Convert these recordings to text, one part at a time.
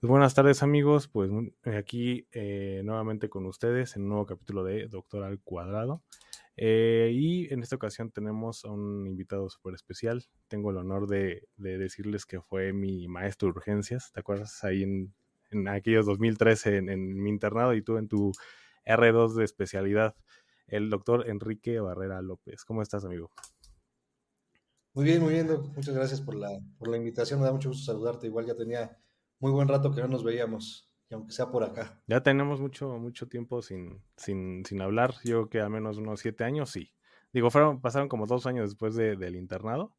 Pues buenas tardes amigos, pues aquí eh, nuevamente con ustedes en un nuevo capítulo de Doctor al Cuadrado. Eh, y en esta ocasión tenemos a un invitado súper especial. Tengo el honor de, decirles que fue mi maestro de urgencias. ¿Te acuerdas? Ahí en, en aquellos 2013 en, en, mi internado y tú en tu R2 de especialidad, el doctor Enrique Barrera López. ¿Cómo estás, amigo? Muy bien, muy bien, Muchas gracias por la, por la invitación. Me da mucho gusto saludarte. Igual ya tenía muy buen rato que no nos veíamos y aunque sea por acá. Ya tenemos mucho, mucho tiempo sin, sin, sin hablar, yo creo que a menos unos siete años, sí. Digo, fueron, pasaron como dos años después de, del internado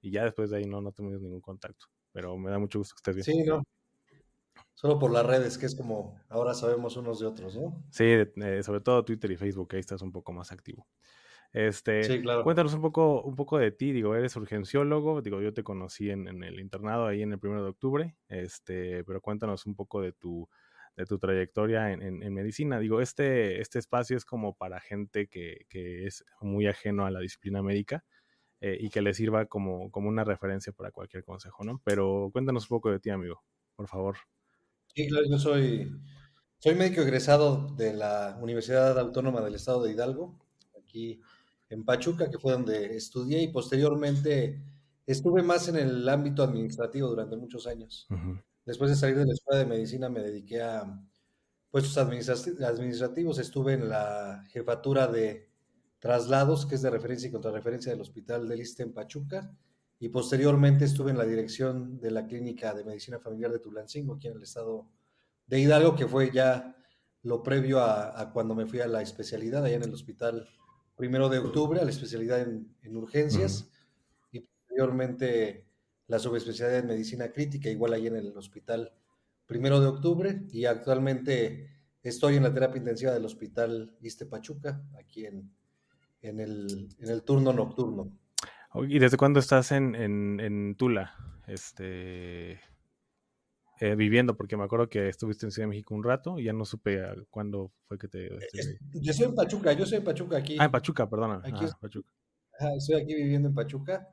y ya después de ahí no, no tuvimos ningún contacto, pero me da mucho gusto que estés bien. Sí, no. Solo por las redes, que es como ahora sabemos unos de otros, ¿no? Sí, eh, sobre todo Twitter y Facebook, ahí estás un poco más activo. Este, Cuéntanos un poco, un poco de ti, digo, eres urgenciólogo, digo, yo te conocí en, el internado ahí en el primero de octubre, este, pero cuéntanos un poco de tu, de tu trayectoria en, medicina. Digo, este, este espacio es como para gente que, es muy ajeno a la disciplina médica eh, y que le sirva como, como una referencia para cualquier consejo, ¿no? Pero cuéntanos un poco de ti, amigo, por favor. Sí, claro, yo soy, soy médico egresado de la Universidad Autónoma del Estado de Hidalgo, aquí en Pachuca, que fue donde estudié y posteriormente estuve más en el ámbito administrativo durante muchos años. Después de salir de la escuela de medicina me dediqué a puestos administrativos, estuve en la jefatura de traslados, que es de referencia y contrarreferencia del Hospital del Iste en Pachuca, y posteriormente estuve en la dirección de la Clínica de Medicina Familiar de Tulancingo, aquí en el estado de Hidalgo, que fue ya lo previo a, a cuando me fui a la especialidad allá en el Hospital primero de octubre a la especialidad en, urgencias y posteriormente la subespecialidad en medicina crítica, igual ahí en el hospital primero de octubre y actualmente estoy en la terapia intensiva del hospital Iste Pachuca, aquí en, en, el, en el turno nocturno. ¿Y desde cuándo estás en, en Tula? Este, eh, viviendo, porque me acuerdo que estuviste en Ciudad de México un rato y ya no supe cuándo fue que te... Este, yo soy en Pachuca, yo soy en Pachuca aquí. Ah, en Pachuca, perdona. Aquí ah, Pachuca. estoy aquí viviendo en Pachuca.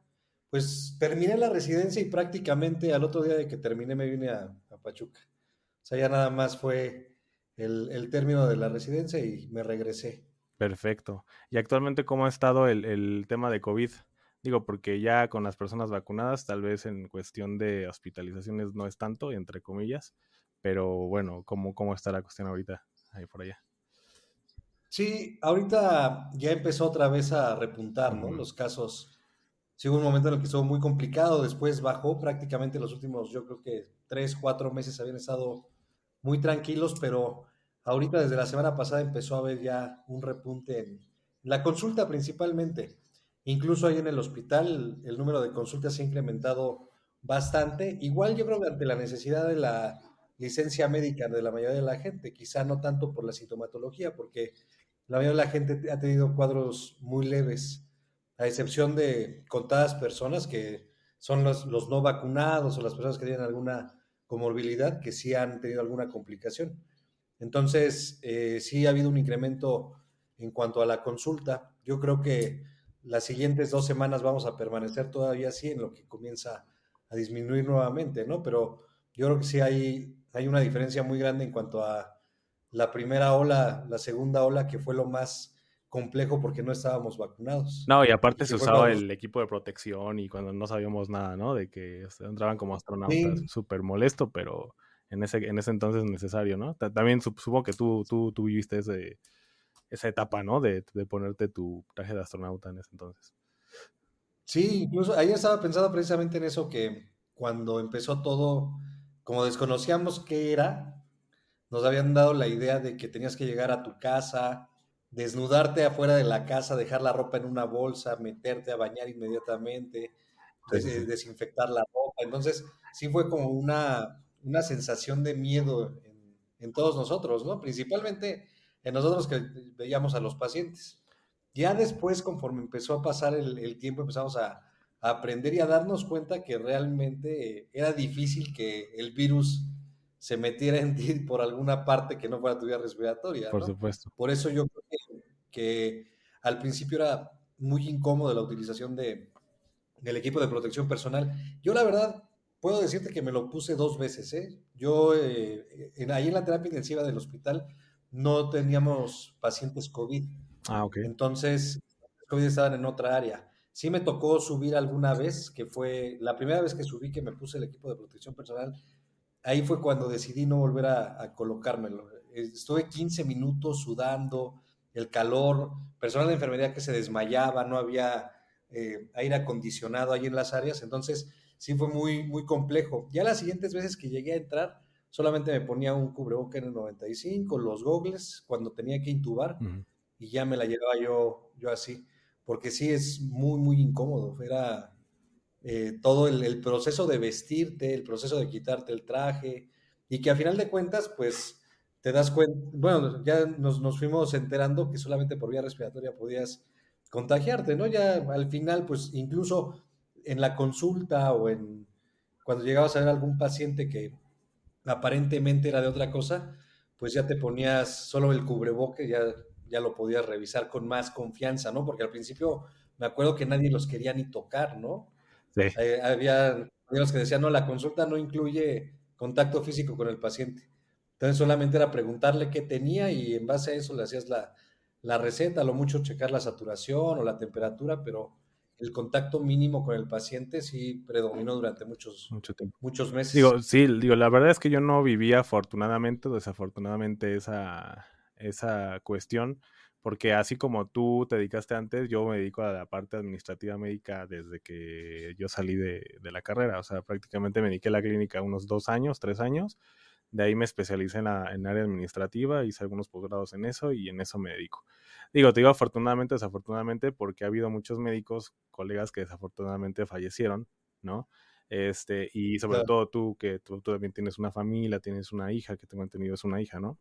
Pues terminé la residencia y prácticamente al otro día de que terminé me vine a, Pachuca. O sea, ya nada más fue el, el, término de la residencia y me regresé. Perfecto. ¿Y actualmente cómo ha estado el, el tema de COVID? Digo, porque ya con las personas vacunadas, tal vez en cuestión de hospitalizaciones no es tanto, entre comillas, pero bueno, ¿cómo, cómo está la cuestión ahorita ahí por allá? Sí, ahorita ya empezó otra vez a repuntar, ¿no? Los casos. Sí, hubo un momento en el que estuvo muy complicado, después bajó prácticamente los últimos, yo creo que tres, cuatro meses habían estado muy tranquilos, pero ahorita desde la semana pasada empezó a haber ya un repunte en la consulta principalmente. Incluso ahí en el hospital el número de consultas se ha incrementado bastante. Igual yo creo que ante la necesidad de la licencia médica de la mayoría de la gente, quizá no tanto por la sintomatología, porque la mayoría de la gente ha tenido cuadros muy leves, a excepción de contadas personas que son los, los no vacunados o las personas que tienen alguna comorbilidad que sí han tenido alguna complicación. Entonces, eh, sí ha habido un incremento en cuanto a la consulta. Yo creo que las siguientes dos semanas vamos a permanecer todavía así en lo que comienza a disminuir nuevamente, ¿no? Pero yo creo que sí hay, hay una diferencia muy grande en cuanto a la primera ola, la segunda ola, que fue lo más complejo porque no estábamos vacunados. No, y aparte se usaba el equipo de protección y cuando no sabíamos nada, ¿no? De que entraban como astronautas, súper molesto, pero en ese, en ese entonces necesario, ¿no? También supongo que tú, tú, tú viviste ese, esa etapa, ¿no? De, ponerte tu traje de astronauta en ese entonces. Sí, incluso ahí estaba pensando precisamente en eso, que cuando empezó todo, como desconocíamos qué era, nos habían dado la idea de que tenías que llegar a tu casa, desnudarte afuera de la casa, dejar la ropa en una bolsa, meterte a bañar inmediatamente, desinfectar la ropa. Entonces, sí fue como una, una sensación de miedo en, en, todos nosotros, ¿no? Principalmente en nosotros que veíamos a los pacientes. Ya después, conforme empezó a pasar el, el tiempo, empezamos a, a, aprender y a darnos cuenta que realmente era difícil que el virus se metiera en ti por alguna parte que no fuera tu vía respiratoria. Por supuesto. Por eso yo creo que, que, al principio era muy incómodo la utilización de, del equipo de protección personal. Yo la verdad puedo decirte que me lo puse dos veces. ¿eh? Yo eh, en, ahí en la terapia intensiva del hospital no teníamos pacientes COVID. Ah, ok. Entonces, COVID estaban en otra área. Sí me tocó subir alguna vez, que fue la primera vez que subí que me puse el equipo de protección personal ahí fue cuando decidí no volver a, colocármelo. Estuve 15 minutos sudando, el calor, personal de enfermería que se desmayaba, no había eh, aire acondicionado ahí en las áreas, entonces sí fue muy, muy complejo. Ya las siguientes veces que llegué a entrar, solamente me ponía un cubreboca en el 95, los gogles cuando tenía que intubar y ya me la llevaba yo, yo así, porque sí es muy, muy incómodo. Era eh, todo el, proceso de vestirte, el proceso de quitarte el traje, y que a final de cuentas, pues te das cuenta, bueno, ya nos, nos, fuimos enterando que solamente por vía respiratoria podías contagiarte, ¿no? Ya al final, pues incluso en la consulta o en cuando llegabas a ver algún paciente que aparentemente era de otra cosa, pues ya te ponías solo el cubreboque, ya, ya lo podías revisar con más confianza, ¿no? Porque al principio me acuerdo que nadie los quería ni tocar, ¿no? Eh, había los que decían, no, la consulta no incluye contacto físico con el paciente. Entonces solamente era preguntarle qué tenía y en base a eso le hacías la, la receta, a lo mucho checar la saturación o la temperatura, pero el contacto mínimo con el paciente sí predominó durante muchos, Mucho tiempo. muchos meses. Digo, sí, digo, la verdad es que yo no vivía afortunadamente o desafortunadamente esa, esa cuestión porque así como tú te dedicaste antes, yo me dedico a la parte administrativa médica desde que yo salí de, la carrera, o sea, prácticamente me dediqué a la clínica unos dos años, tres años, de ahí me especialicé en, la, en área administrativa, hice algunos posgrados en eso y en eso me dedico. Digo, te digo afortunadamente, desafortunadamente, porque ha habido muchos médicos, colegas que desafortunadamente fallecieron, ¿no? Este, y sobre todo tú, que tú, tú, también tienes una familia, tienes una hija, que tengo entendido es una hija, ¿no?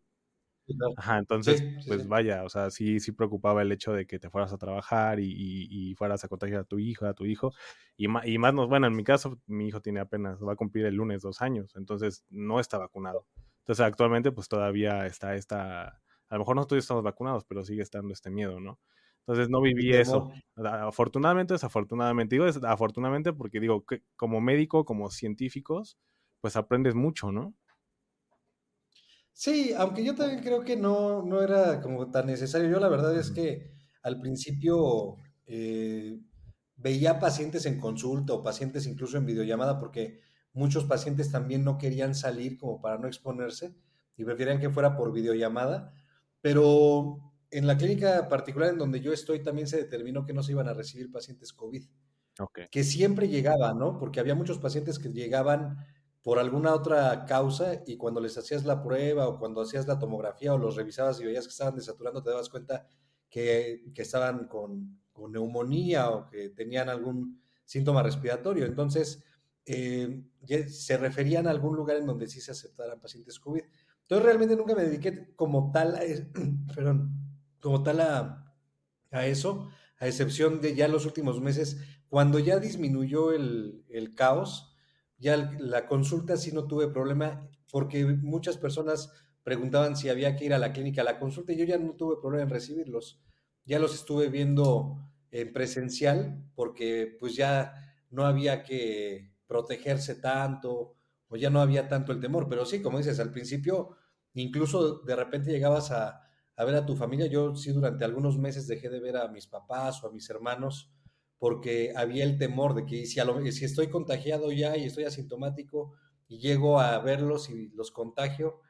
Ajá, entonces, pues vaya, o sea, sí, sí preocupaba el hecho de que te fueras a trabajar y, fueras a contagiar a tu hija, a tu hijo. Y, y más, no, bueno, en mi caso, mi hijo tiene apenas, va a cumplir el lunes dos años, entonces no está vacunado. Entonces, actualmente, pues todavía está esta, a lo mejor no todos estamos vacunados, pero sigue estando este miedo, ¿no? Entonces no viví eso. Afortunadamente, desafortunadamente. Digo afortunadamente porque digo que como médico, como científicos, pues aprendes mucho, ¿no? Sí, aunque yo también creo que no, no era como tan necesario. Yo la verdad es que al principio eh, veía pacientes en consulta o pacientes incluso en videollamada porque muchos pacientes también no querían salir como para no exponerse y preferían que fuera por videollamada. Pero en la clínica particular en donde yo estoy también se determinó que no se iban a recibir pacientes COVID. Que siempre llegaban, ¿no? Porque había muchos pacientes que llegaban por alguna otra causa y cuando les hacías la prueba o cuando hacías la tomografía o los revisabas y veías que estaban desaturando, te dabas cuenta que, estaban con, neumonía o que tenían algún síntoma respiratorio. Entonces, eh, se referían a algún lugar en donde sí se aceptaran pacientes COVID. Entonces, realmente nunca me dediqué como tal a, perdón, como tal a, a eso, a excepción de ya los últimos meses, cuando ya disminuyó el, el caos, ya la consulta sí no tuve problema porque muchas personas preguntaban si había que ir a la clínica a la consulta y yo ya no tuve problema en recibirlos. Ya los estuve viendo en presencial porque pues ya no había que protegerse tanto o ya no había tanto el temor. Pero sí, como dices, al principio incluso de repente llegabas a, a ver a tu familia. Yo sí durante algunos meses dejé de ver a mis papás o a mis hermanos porque había el temor de que si, si estoy contagiado ya y estoy asintomático y llego a verlos y los contagio,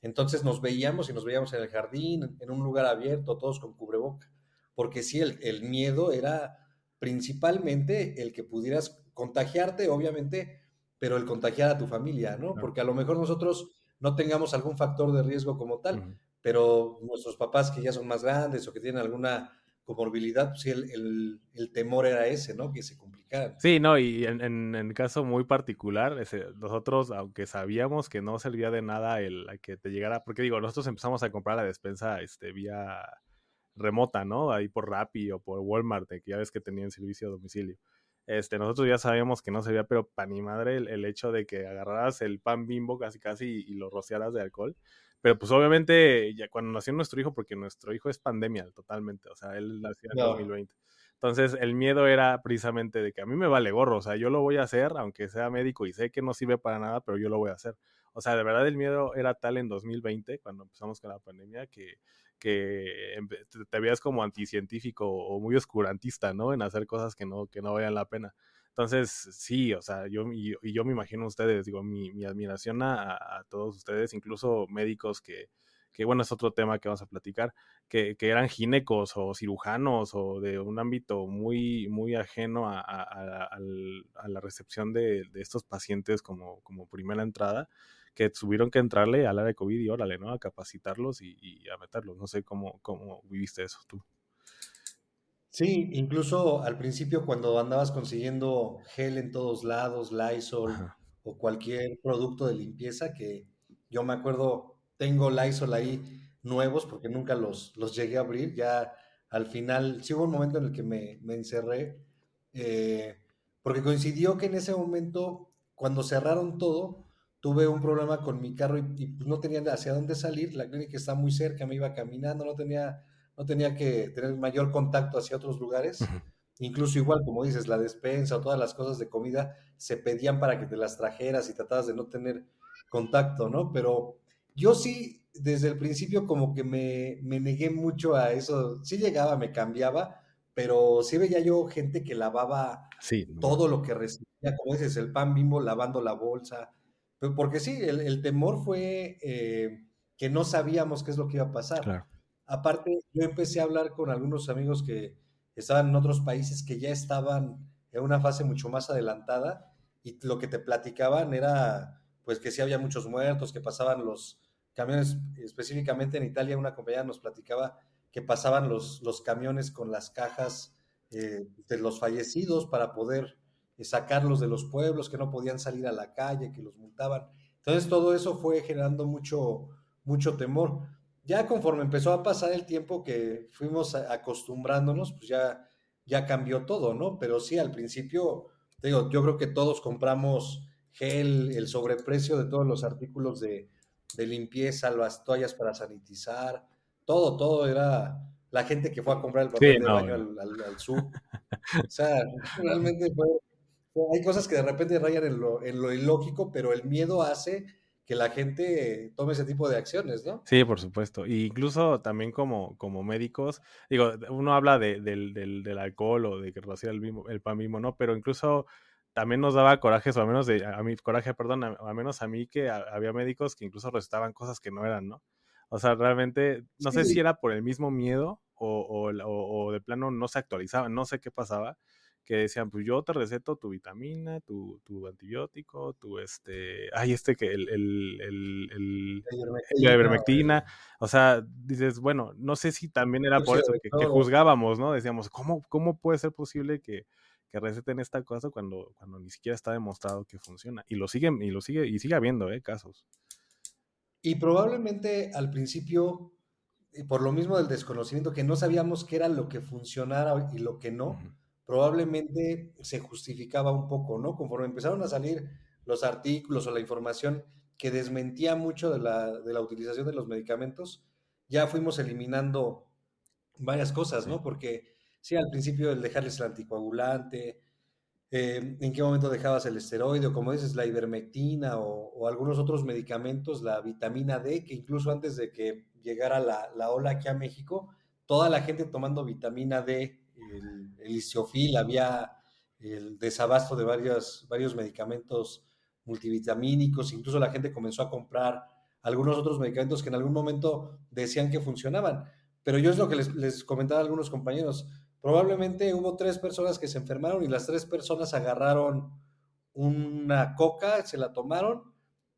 entonces nos veíamos y nos veíamos en el jardín, en un lugar abierto, todos con cubreboca, porque sí, el, el miedo era principalmente el que pudieras contagiarte, obviamente, pero el contagiar a tu familia, ¿no? Porque a lo mejor nosotros no tengamos algún factor de riesgo como tal, pero nuestros papás que ya son más grandes o que tienen alguna comorbilidad, pues sí, el, temor era ese, ¿no? Que se complicara. Sí, no, y en, en, en caso muy particular, ese, nosotros, aunque sabíamos que no servía de nada el que te llegara, porque digo, nosotros empezamos a comprar la despensa este, vía remota, ¿no? Ahí por Rappi o por Walmart, que ya ves que tenían servicio a domicilio. Este, nosotros ya sabíamos que no servía, pero para ni madre el, hecho de que agarraras el pan bimbo casi casi y, lo rociaras de alcohol. Pero pues obviamente ya cuando nació nuestro hijo, porque nuestro hijo es pandemia totalmente, o sea, él nació en 2020. Entonces el miedo era precisamente de que a mí me vale gorro, o sea, yo lo voy a hacer, aunque sea médico y sé que no sirve para nada, pero yo lo voy a hacer. O sea, de verdad el miedo era tal en 2020, cuando empezamos con la pandemia, que, que te veías como anticientífico o muy oscurantista, ¿no? En hacer cosas que no, que no valían la pena. Entonces, sí, o sea, yo, y, yo me imagino a ustedes, digo, mi, mi admiración a, todos ustedes, incluso médicos que, que, bueno, es otro tema que vamos a platicar, que, que eran ginecos o cirujanos o de un ámbito muy, muy ajeno a, a la recepción de, de, estos pacientes como, como primera entrada que tuvieron que entrarle al área de COVID y órale, ¿no? A capacitarlos y, a meterlos. No sé cómo, cómo viviste eso tú. Sí, incluso al principio cuando andabas consiguiendo gel en todos lados, Lysol o cualquier producto de limpieza, que yo me acuerdo, tengo Lysol ahí nuevos porque nunca los, los llegué a abrir, ya al final, sí hubo un momento en el que me, encerré, eh, porque coincidió que en ese momento, cuando cerraron todo, tuve un problema con mi carro y, pues, no tenía hacia dónde salir, la clínica está muy cerca, me iba caminando, no tenía, no tenía que tener mayor contacto hacia otros lugares. Incluso igual, como dices, la despensa o todas las cosas de comida se pedían para que te las trajeras y tratabas de no tener contacto, ¿no? Pero yo sí, desde el principio como que me, me negué mucho a eso. Sí llegaba, me cambiaba, pero sí veía yo gente que lavaba todo lo que recibía, como dices, el pan bimbo lavando la bolsa, porque sí, el, temor fue eh, que no sabíamos qué es lo que iba a pasar. Aparte, yo empecé a hablar con algunos amigos que estaban en otros países que ya estaban en una fase mucho más adelantada y lo que te platicaban era pues que sí había muchos muertos, que pasaban los camiones, específicamente en Italia una compañía nos platicaba que pasaban los, los camiones con las cajas eh, de los fallecidos para poder sacarlos de los pueblos, que no podían salir a la calle, que los multaban. Entonces todo eso fue generando mucho, mucho temor. Ya conforme empezó a pasar el tiempo que fuimos acostumbrándonos, pues ya, ya cambió todo, ¿no? Pero sí, al principio, digo, yo creo que todos compramos gel, el sobreprecio de todos los artículos de, limpieza, las toallas para sanitizar, todo, todo era la gente que fue a comprar el papel de baño al, al, al, O sea, realmente fue hay cosas que de repente rayan en lo, en lo ilógico, pero el miedo hace que la gente tome ese tipo de acciones, ¿no? Sí, por supuesto. Y incluso también como, como médicos, digo, uno habla de, del, del, del, alcohol o de que rociar el, el pan mismo, ¿no? Pero incluso también nos daba coraje, o al menos de, a mí, coraje, perdón, a, menos a mí que había médicos que incluso recetaban cosas que no eran, ¿no? O sea, realmente, no sé si era por el mismo miedo o, o, o, de plano no se actualizaban, no sé qué pasaba, que decían, pues yo te receto tu vitamina, tu, tu antibiótico, tu este, ay, este que el, el, el, la ivermectina, o sea, dices, bueno, no sé si también era por eso que, juzgábamos, ¿no? Decíamos, ¿cómo, cómo puede ser posible que, que receten esta cosa cuando, cuando ni siquiera está demostrado que funciona? Y lo siguen, y lo sigue, y sigue habiendo, ¿eh? Casos. Y probablemente al principio, por lo mismo del desconocimiento, que no sabíamos qué era lo que funcionara y lo que no, probablemente se justificaba un poco, ¿no? Conforme empezaron a salir los artículos o la información que desmentía mucho de la, de la utilización de los medicamentos, ya fuimos eliminando varias cosas, ¿no? Porque sí, al principio el dejarles el anticoagulante, eh, en qué momento dejabas el esteroide, o como dices, la ivermectina o, o, algunos otros medicamentos, la vitamina D, que incluso antes de que llegara la, la ola aquí a México, toda la gente tomando vitamina D el, el había el desabasto de varios, varios medicamentos multivitamínicos, incluso la gente comenzó a comprar algunos otros medicamentos que en algún momento decían que funcionaban. Pero yo es lo que les, les comentaba a algunos compañeros. Probablemente hubo tres personas que se enfermaron y las tres personas agarraron una coca, se la tomaron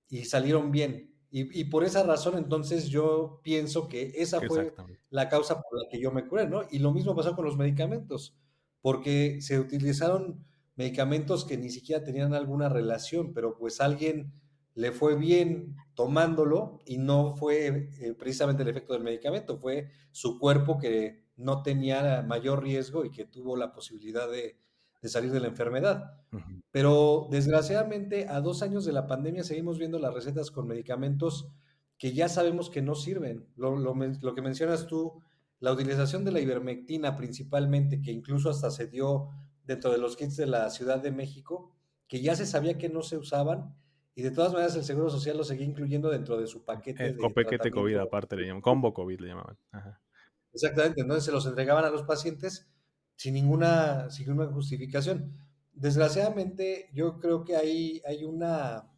y salieron bien. Y, por esa razón, entonces yo pienso que esa fue la causa por la que yo me curé, ¿no? Y lo mismo pasó con los medicamentos, porque se utilizaron medicamentos que ni siquiera tenían alguna relación, pero pues alguien le fue bien tomándolo y no fue eh, precisamente el efecto del medicamento, fue su cuerpo que no tenía mayor riesgo y que tuvo la posibilidad de, salir de la enfermedad. Pero desgraciadamente a dos años de la pandemia seguimos viendo las recetas con medicamentos que ya sabemos que no sirven. Lo, lo que mencionas tú, la utilización de la ivermectina principalmente, que incluso hasta se dio dentro de los kits de la Ciudad de México, que ya se sabía que no se usaban y de todas maneras el Seguro Social lo seguía incluyendo dentro de su paquete. El paquete COVID aparte le llamaban, combo COVID le llamaban. Exactamente, entonces se los entregaban a los pacientes sin ninguna, sin ninguna justificación. Desgraciadamente yo creo que hay, hay una,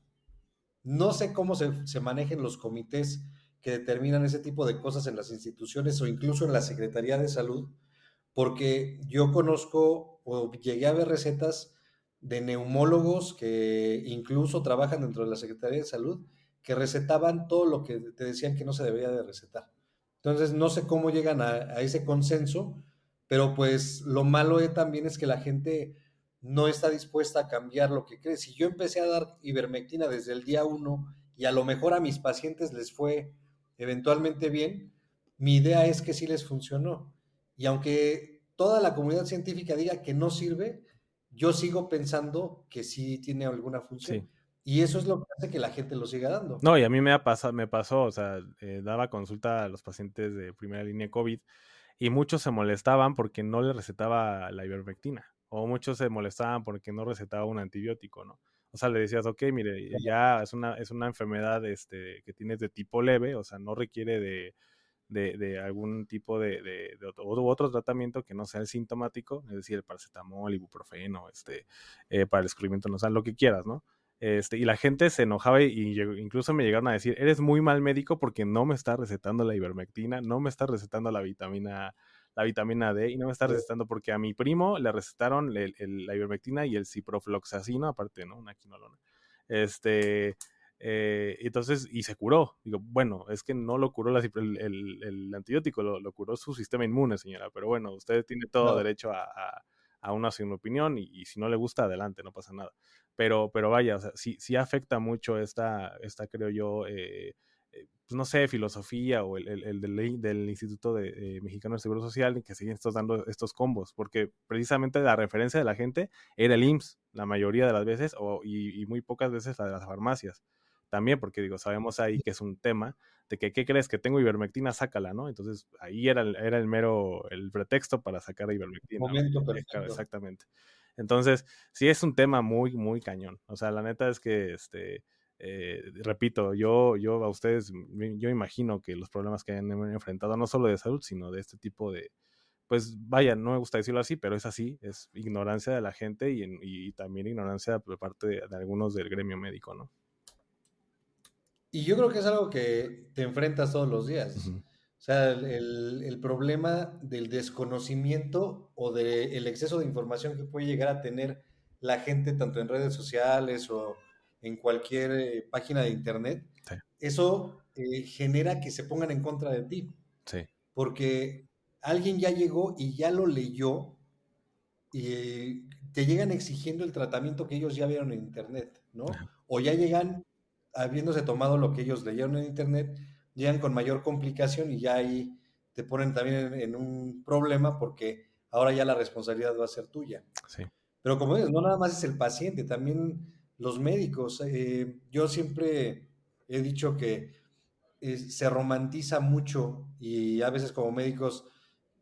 no sé cómo se, se manejen los comités que determinan ese tipo de cosas en las instituciones o incluso en la Secretaría de Salud, porque yo conozco o llegué a ver recetas de neumólogos que incluso trabajan dentro de la Secretaría de Salud, que recetaban todo lo que te decían que no se debería de recetar. Entonces, no sé cómo llegan a, ese consenso, pero pues lo malo también es que la gente no está dispuesta a cambiar lo que cree. Si yo empecé a dar ivermectina desde el día uno y a lo mejor a mis pacientes les fue eventualmente bien, mi idea es que sí les funcionó. Y aunque toda la comunidad científica diga que no sirve, yo sigo pensando que sí tiene alguna función. Y eso es lo que hace que la gente lo siga dando. No, y a mí me, ha pasado, me pasó, o sea, eh, daba consulta a los pacientes de primera línea COVID y muchos se molestaban porque no les recetaba la ivermectina o muchos se molestaban porque no recetaba un antibiótico, ¿no? O sea, le decías, ok, mire, ya es una, es una enfermedad este, que tienes de tipo leve, o sea, no requiere de, de, algún tipo de, de, otro, otro, tratamiento que no sea el sintomático, es decir, el paracetamol, ibuprofeno, este, eh, para el escurrimiento nasal, lo que quieras, ¿no? Este, y la gente se enojaba y, incluso me llegaron a decir, eres muy mal médico porque no me estás recetando la ivermectina, no me estás recetando la vitamina, la vitamina D y no me estás recetando porque a mi primo le recetaron la ivermectina y el ciprofloxacino, aparte, ¿no? Una quinolona. Este, eh, entonces, y se curó. Digo, bueno, es que no lo curó el, antibiótico, lo, curó su sistema inmune, señora. Pero bueno, usted tiene todo derecho a, a, una segunda opinión y, si no le gusta, adelante, no pasa nada. Pero, pero vaya, o sea, sí, sí afecta mucho esta, esta creo yo, eh, pues no sé, filosofía o el, el, del, del, Instituto de, Mexicano del Seguro Social que siguen estos dando estos combos, porque precisamente la referencia de la gente era el IMSS, la mayoría de las veces, o, y, y muy pocas veces la de las farmacias también, porque digo, sabemos ahí que es un tema de que, ¿qué crees? Que tengo ivermectina, sácala, ¿no? Entonces, ahí era el, era el mero, el pretexto para sacar ivermectina. Momento Exactamente. Entonces, sí es un tema muy, muy cañón. O sea, la neta es que, este, eh, repito, yo, yo a ustedes, yo imagino que los problemas que han enfrentado, no solo de salud, sino de este tipo de, pues vaya, no me gusta decirlo así, pero es así, es ignorancia de la gente y, y también ignorancia por parte de, de algunos del gremio médico, ¿no? Y yo creo que es algo que te enfrentas todos los días. O sea, el, problema del desconocimiento o del exceso de información que puede llegar a tener la gente tanto en redes sociales o en cualquier eh, página de internet, eso eh, genera que se pongan en contra de ti. Sí. Porque alguien ya llegó y ya lo leyó y te llegan exigiendo el tratamiento que ellos ya vieron en internet, ¿no? O ya llegan habiéndose tomado lo que ellos leyeron en internet, llegan con mayor complicación y ya ahí te ponen también en, un problema porque ahora ya la responsabilidad va a ser tuya. Sí. Pero como dices, no nada más es el paciente, también los médicos. Eh, yo siempre he dicho que eh, se romantiza mucho y a veces como médicos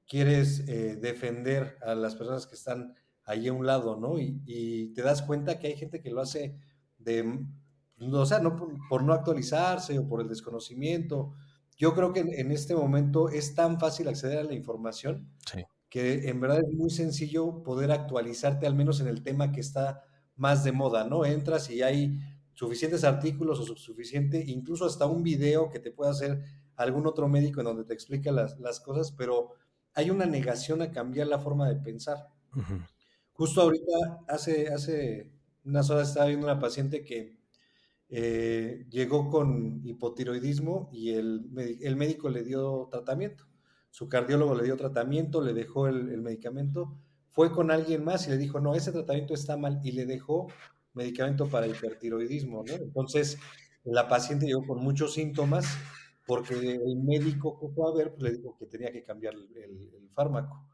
quieres eh, defender a las personas que están ahí a un lado, ¿no? Y, y, te das cuenta que hay gente que lo hace de o sea, no por, no actualizarse o por el desconocimiento. Yo creo que en, este momento es tan fácil acceder a la información que en verdad es muy sencillo poder actualizarte al menos en el tema que está más de moda, ¿no? Entras y hay suficientes artículos o suficiente, incluso hasta un video que te pueda hacer algún otro médico en donde te explica las, las cosas, pero hay una negación a cambiar la forma de pensar. Justo ahorita, hace, hace unas horas estaba viendo una paciente que eh, llegó con hipotiroidismo y el, el, médico le dio tratamiento. Su cardiólogo le dio tratamiento, le dejó el, el, medicamento, fue con alguien más y le dijo, no, ese tratamiento está mal y le dejó medicamento para hipertiroidismo. Entonces, la paciente llegó con muchos síntomas porque el médico que fue a ver pues, le dijo que tenía que cambiar el, fármaco.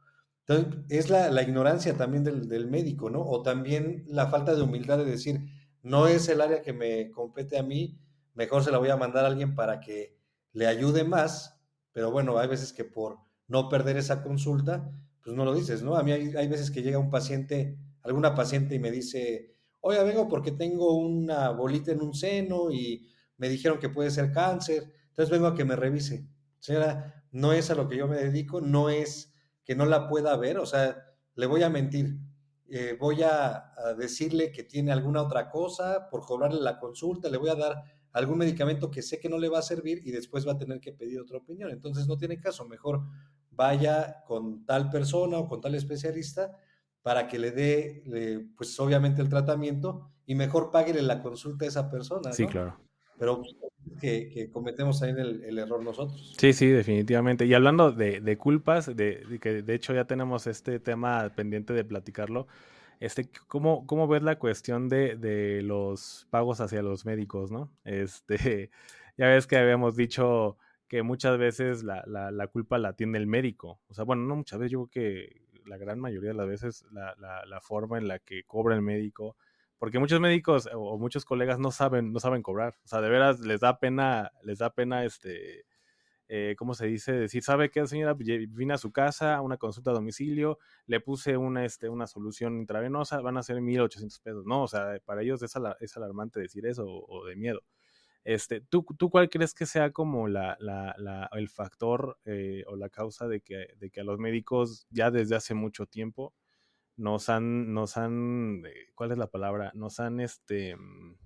Entonces, es la, la ignorancia también del, del, médico, ¿no? O también la falta de humildad de decir, no es el área que me compete a mí, mejor se la voy a mandar a alguien para que le ayude más, pero bueno, hay veces que por no perder esa consulta, pues no lo dices, ¿no? A mí hay, veces que llega un paciente, alguna paciente y me dice, oye, vengo porque tengo una bolita en un seno y me dijeron que puede ser cáncer, entonces vengo a que me revise. Señora, no es a lo que yo me dedico, no es que no la pueda ver, o sea, le voy a mentir. Eh, voy a, decirle que tiene alguna otra cosa por cobrarle la consulta, le voy a dar algún medicamento que sé que no le va a servir y después va a tener que pedir otra opinión. Entonces no tiene caso, mejor vaya con tal persona o con tal especialista para que le dé, pues obviamente el tratamiento y mejor páguele la consulta a esa persona. Sí, claro. Pero que, cometemos ahí el, el, error nosotros. Sí, sí, definitivamente. Y hablando de, culpas, de, que de hecho ya tenemos este tema pendiente de platicarlo. Este, ¿cómo, ¿Cómo ves la cuestión de, de los pagos hacia los médicos, no? Este, ya ves que habíamos dicho que muchas veces la, la, culpa la tiene el médico. O sea, bueno, no muchas veces, yo creo que la gran mayoría de las veces la, la forma en la que cobra el médico porque muchos médicos o muchos colegas no saben, no saben cobrar. O sea, de veras les da pena, les da pena este, eh, ¿cómo se dice? Decir, ¿sabe qué, señora? Vine a su casa, una consulta a domicilio, le puse una, este, una solución intravenosa, van a ser 1.800 pesos. No, o sea, para ellos es alarmante decir eso o, de miedo. Este, ¿tú, ¿Tú cuál crees que sea como la, la, el factor eh, o la causa de que, de que a los médicos ya desde hace mucho tiempo nos han, nos han, eh, ¿cuál es la palabra? Nos han, este, mm,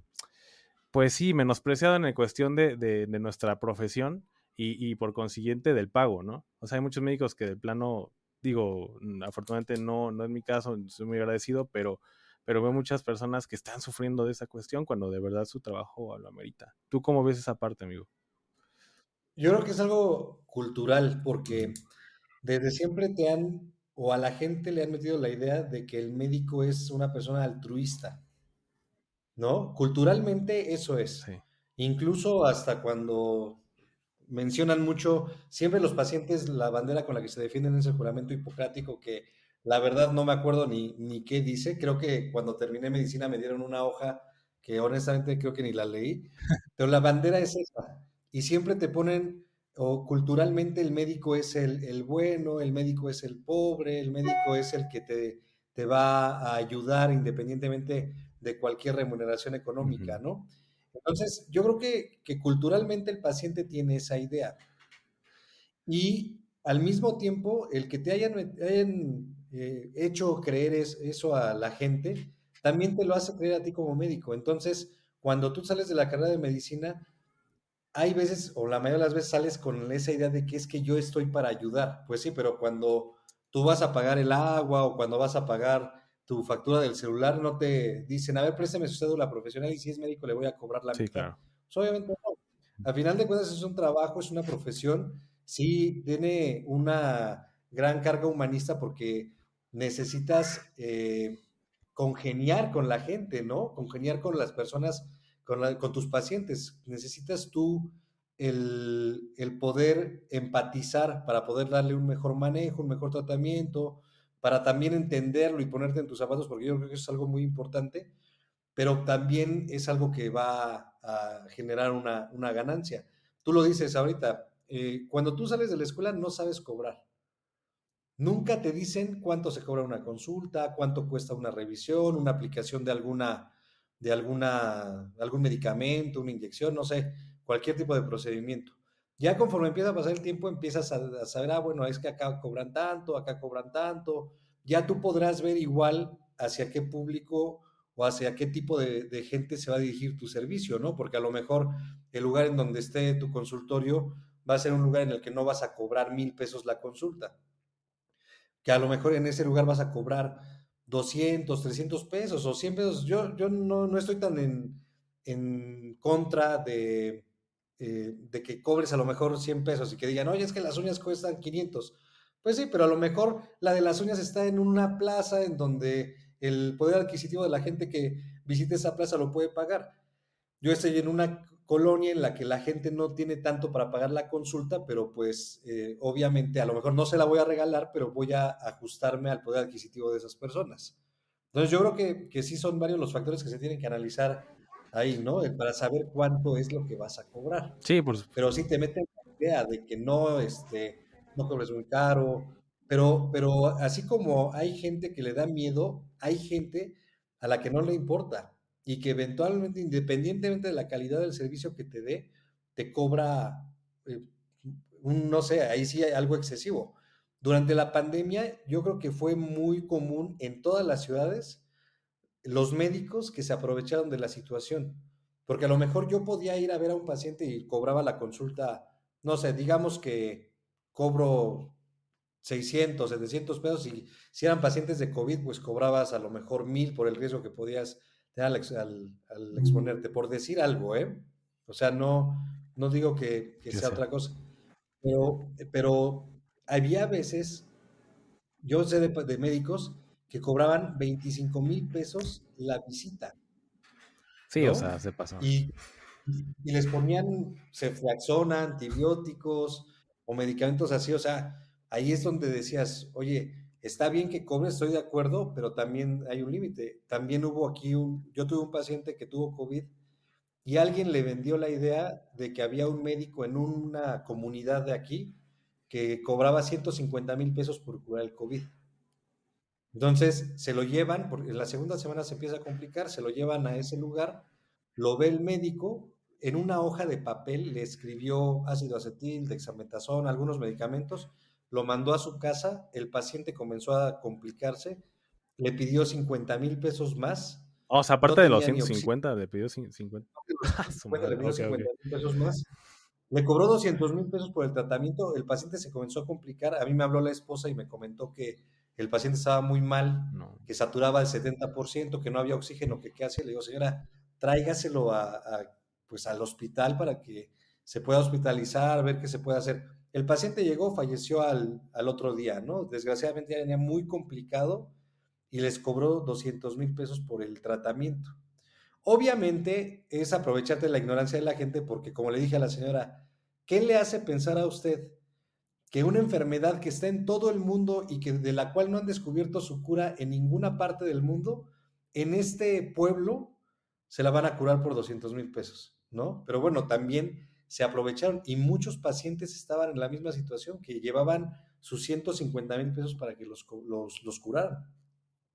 pues sí, menospreciado en la cuestión de, de, nuestra profesión y, y, por consiguiente del pago, ¿no? O sea, hay muchos médicos que de plano, digo, mm, afortunadamente no, no es mi caso, soy muy agradecido, pero, pero veo muchas personas que están sufriendo de esa cuestión cuando de verdad su trabajo lo amerita. ¿Tú cómo ves esa parte, amigo? Yo creo que es algo cultural, porque desde siempre te han o a la gente le han metido la idea de que el médico es una persona altruista, ¿no? Culturalmente eso es. Incluso hasta cuando mencionan mucho, siempre los pacientes, la bandera con la que se defienden es el juramento hipocrático, que la verdad no me acuerdo ni, ni qué dice. Creo que cuando terminé medicina me dieron una hoja que honestamente creo que ni la leí, pero la bandera es esa. Y siempre te ponen o culturalmente el médico es el, bueno, el médico es el pobre, el médico es el que te, te va a ayudar independientemente de cualquier remuneración económica, ¿no? Entonces, yo creo que, que, culturalmente el paciente tiene esa idea. Y al mismo tiempo, el que te hayan, eh, hecho creer eso a la gente, también te lo hace creer a ti como médico. Entonces, cuando tú sales de la carrera de medicina, hay veces, o la mayoría de las veces sales con esa idea de que es que yo estoy para ayudar. Pues sí, pero cuando tú vas a pagar el agua o cuando vas a pagar tu factura del celular, no te dicen, a ver, préstame su cédula profesional y si es médico le voy a cobrar la sí, Claro. Pues obviamente no. Al final de cuentas es un trabajo, es una profesión, sí tiene una gran carga humanista porque necesitas eh, congeniar con la gente, ¿no? Congeniar con las personas con, tus pacientes. Necesitas tú el, poder empatizar para poder darle un mejor manejo, un mejor tratamiento, para también entenderlo y ponerte en tus zapatos, porque yo creo que eso es algo muy importante, pero también es algo que va a generar una, ganancia. Tú lo dices ahorita, eh, cuando tú sales de la escuela no sabes cobrar. Nunca te dicen cuánto se cobra una consulta, cuánto cuesta una revisión, una aplicación de alguna de alguna, algún medicamento, una inyección, no sé, cualquier tipo de procedimiento. Ya conforme empieza a pasar el tiempo, empiezas a, saber, ah, bueno, es que acá cobran tanto, acá cobran tanto. Ya tú podrás ver igual hacia qué público o hacia qué tipo de, de, gente se va a dirigir tu servicio, ¿no? Porque a lo mejor el lugar en donde esté tu consultorio va a ser un lugar en el que no vas a cobrar mil pesos la consulta. Que a lo mejor en ese lugar vas a cobrar 200, 300 pesos o 100 pesos. Yo, yo no, no estoy tan en, en contra de, eh, de que cobres a lo mejor 100 pesos y que digan, oye, es que las uñas cuestan 500. Pues sí, pero a lo mejor la de las uñas está en una plaza en donde el poder adquisitivo de la gente que visite esa plaza lo puede pagar. Yo estoy en una colonia en la que la gente no tiene tanto para pagar la consulta, pero pues eh, obviamente a lo mejor no se la voy a regalar, pero voy a ajustarme al poder adquisitivo de esas personas. Entonces yo creo que, que sí son varios los factores que se tienen que analizar ahí, ¿no? Para saber cuánto es lo que vas a cobrar. Sí, por Pero sí te meten la idea de que no, este, no cobres muy caro, pero, pero así como hay gente que le da miedo, hay gente a la que no le importa y que eventualmente, independientemente de la calidad del servicio que te dé, te cobra, eh, no sé, ahí sí hay algo excesivo. Durante la pandemia, yo creo que fue muy común en todas las ciudades los médicos que se aprovecharon de la situación, porque a lo mejor yo podía ir a ver a un paciente y cobraba la consulta, no sé, digamos que cobro 600, 700 pesos y si eran pacientes de COVID, pues cobrabas a lo mejor mil por el riesgo que podías al, exponerte, por decir algo, ¿eh? O sea, no, no digo que, sea otra cosa, pero, pero había veces, yo sé de, médicos que cobraban 25 mil pesos la visita. Sí, o sea, se pasó. Y, y les ponían ceftriaxona, antibióticos o medicamentos así, o sea, ahí es donde decías, oye, Está bien que cobres, estoy de acuerdo, pero también hay un límite. También hubo aquí un, yo tuve un paciente que tuvo COVID y alguien le vendió la idea de que había un médico en una comunidad de aquí que cobraba 150 mil pesos por curar el COVID. Entonces se lo llevan, porque en la segunda semana se empieza a complicar, se lo llevan a ese lugar, lo ve el médico, en una hoja de papel le escribió ácido acetil, dexametasona, algunos medicamentos, lo mandó a su casa, el paciente comenzó a complicarse, le pidió 50 mil pesos más. O sea, aparte de los 150, le pidió 50. le pidió 50 mil pesos más. Le cobró 200 mil pesos por el tratamiento, el paciente se comenzó a complicar, a mí me habló la esposa y me comentó que el paciente estaba muy mal, que saturaba el 70%, que no había oxígeno, que qué hace. Le digo, señora, tráigaselo a, pues al hospital para que se pueda hospitalizar, ver qué se puede hacer. El paciente llegó, falleció al, otro día, ¿no? Desgraciadamente ya venía muy complicado y les cobró 200 mil pesos por el tratamiento. Obviamente es aprovecharte de la ignorancia de la gente porque, como le dije a la señora, ¿qué le hace pensar a usted que una enfermedad que está en todo el mundo y que de la cual no han descubierto su cura en ninguna parte del mundo, en este pueblo se la van a curar por 200 mil pesos, ¿no? Pero bueno, también se aprovecharon y muchos pacientes estaban en la misma situación, que llevaban sus 150 mil pesos para que los, los, curaran.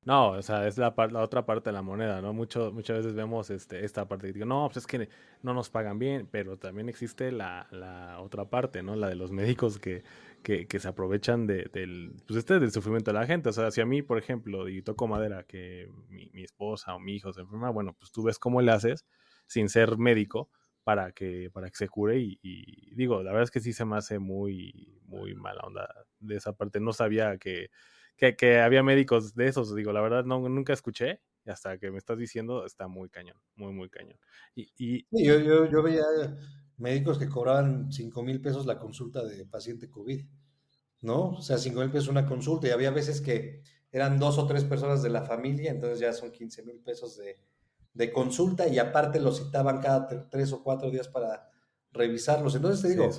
No, o sea, es la, otra parte de la moneda, ¿no? Mucho, muchas veces vemos este, esta parte que digo, no, pues es que no nos pagan bien, pero también existe la, la otra parte, ¿no? La de los médicos que, que, que se aprovechan de, del, pues este, del sufrimiento de la gente. O sea, si a mí, por ejemplo, y toco madera, que mi, mi esposa o mi hijo se enferma, bueno, pues tú ves cómo le haces sin ser médico, para que, para que se cure y, digo, la verdad es que sí se me hace muy, muy mala onda de esa parte. No sabía que, que, había médicos de esos, digo, la verdad no, nunca escuché y hasta que me estás diciendo está muy cañón, muy, muy cañón. Y, y... yo, yo, yo veía médicos que cobraban 5 mil pesos la consulta de paciente COVID, ¿no? O sea, 5 mil pesos una consulta y había veces que eran dos o tres personas de la familia, entonces ya son 15 mil pesos de, de consulta y aparte los citaban cada tres o cuatro días para revisarlos. Entonces te digo,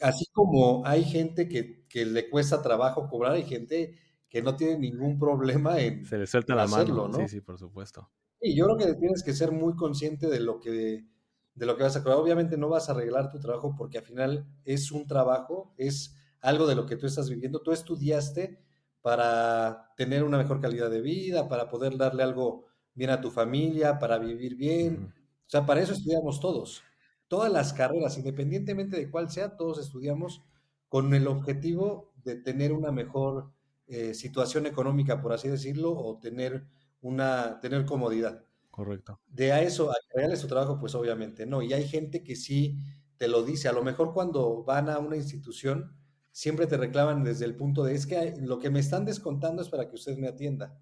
así como hay gente que, le cuesta trabajo cobrar, hay gente que no tiene ningún problema en Se le suelta la mano, ¿no? Sí, sí, por supuesto. Y yo creo que tienes que ser muy consciente de lo que de lo que vas a cobrar. Obviamente no vas a arreglar tu trabajo porque al final es un trabajo, es algo de lo que tú estás viviendo. Tú estudiaste para tener una mejor calidad de vida, para poder darle algo bien a tu familia, para vivir bien. O sea, para eso estudiamos todos. Todas las carreras, independientemente de cuál sea, todos estudiamos con el objetivo de tener una mejor eh, situación económica, por así decirlo, o tener una tener comodidad. Correcto. De a eso, a crearle su trabajo, pues obviamente no. Y hay gente que sí te lo dice. A lo mejor cuando van a una institución, siempre te reclaman desde el punto de, es que lo que me están descontando es para que usted me atienda.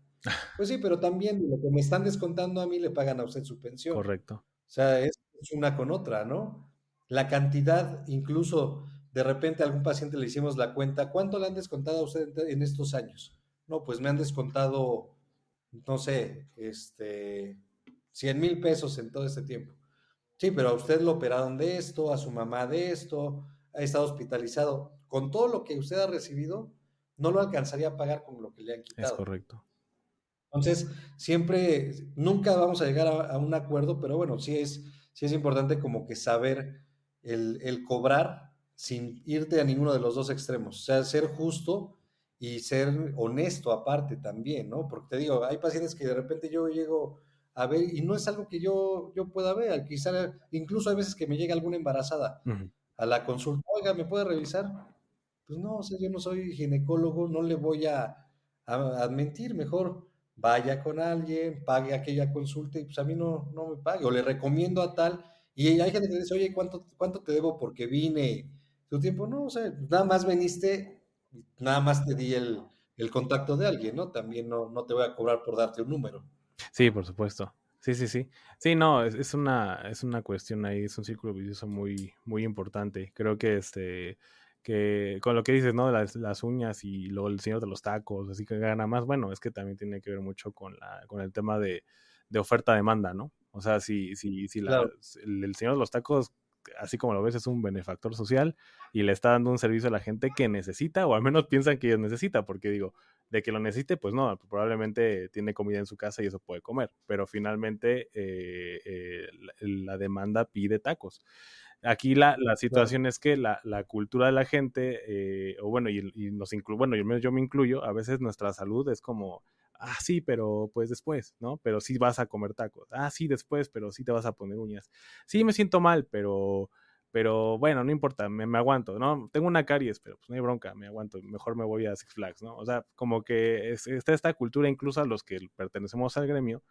Pues sí, pero también lo que me están descontando a mí le pagan a usted su pensión. Correcto. sea, es una con otra, ¿no? La cantidad, incluso de repente a algún paciente le hicimos la cuenta, ¿cuánto le han descontado a usted en estos años? No, pues me han descontado, no sé, este, 100 mil pesos en todo este tiempo. Sí, pero a usted lo operaron de esto, a su mamá de esto, ha estado hospitalizado. Con todo lo que usted ha recibido, no lo alcanzaría a pagar con lo que le han quitado. Es correcto. Entonces, siempre, nunca vamos a llegar a, un acuerdo, pero bueno, sí es, sí es importante como que saber el, el, cobrar sin irte a ninguno de los dos extremos. O sea, ser justo y ser honesto aparte también, ¿no? Porque te digo, hay pacientes que de repente yo llego a ver y no es algo que yo, yo pueda ver. Quizá, incluso hay veces que me llega alguna embarazada a la consulta, oiga, ¿me puede revisar? Pues no, o sea, yo no soy ginecólogo, no le voy a, a, mentir, mejor vaya con alguien, pague aquella consulta y pues a mí no, no me pague, o le recomiendo a tal, y hay gente que dice, oye, ¿cuánto, cuánto te debo porque vine? Tu tiempo, no, o sea, nada más veniste, nada más te di el, el contacto de alguien, ¿no? También no, no te voy a cobrar por darte un número. Sí, por supuesto. Sí, sí, sí. Sí, no, es, es, una, es una cuestión ahí, es un círculo vicioso muy, muy importante. Creo que este, que con lo que dices, ¿no? Las, las uñas y luego el señor de los tacos, así que gana más, bueno, es que también tiene que ver mucho con la, con el tema de, de oferta-demanda, ¿no? O sea, si, si, si la, el, señor de los tacos, así como lo ves, es un benefactor social y le está dando un servicio a la gente que necesita, o al menos piensan que necesita, porque digo, de que lo necesite, pues no, probablemente tiene comida en su casa y eso puede comer, pero finalmente eh, eh, la, demanda pide tacos. Aquí la, la situación es que la, la, cultura de la gente, eh, o bueno, y, nos incluye, bueno, yo, yo me incluyo, a veces nuestra salud es como, ah, sí, pero pues después, ¿no? Pero sí vas a comer tacos. Ah, sí, después, pero sí te vas a poner uñas. Sí, me siento mal, pero pero bueno, no importa, me, me, aguanto, ¿no? Tengo una caries, pero pues no hay bronca, me aguanto, mejor me voy a Six Flags, ¿no? O sea, como que está esta cultura, incluso a los que pertenecemos al gremio,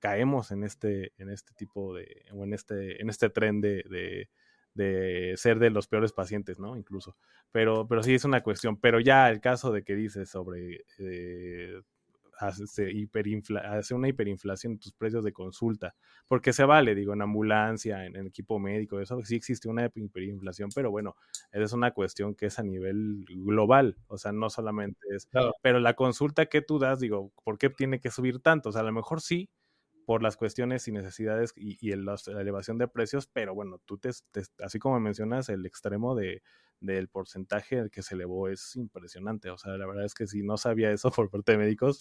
caemos en este, en este tipo de, o en este, en este tren de, de, de ser de los peores pacientes, ¿no? Incluso. Pero, pero sí es una cuestión. Pero ya el caso de que dices sobre eh, hace, hiperinfla, hace una hiperinflación en tus precios de consulta, porque se vale, digo, en ambulancia, en, equipo médico, eso sí existe una hiperinflación, pero bueno, es una cuestión que es a nivel global, o sea, no solamente es, pero la consulta que tú das, digo, ¿por qué tiene que subir tanto? O sea, a lo mejor sí, por las cuestiones y necesidades y, y la elevación de precios, pero bueno, tú te, así como mencionas, el extremo de, del porcentaje que se elevó es impresionante. O sea, la verdad es que si no sabía eso por parte de médicos,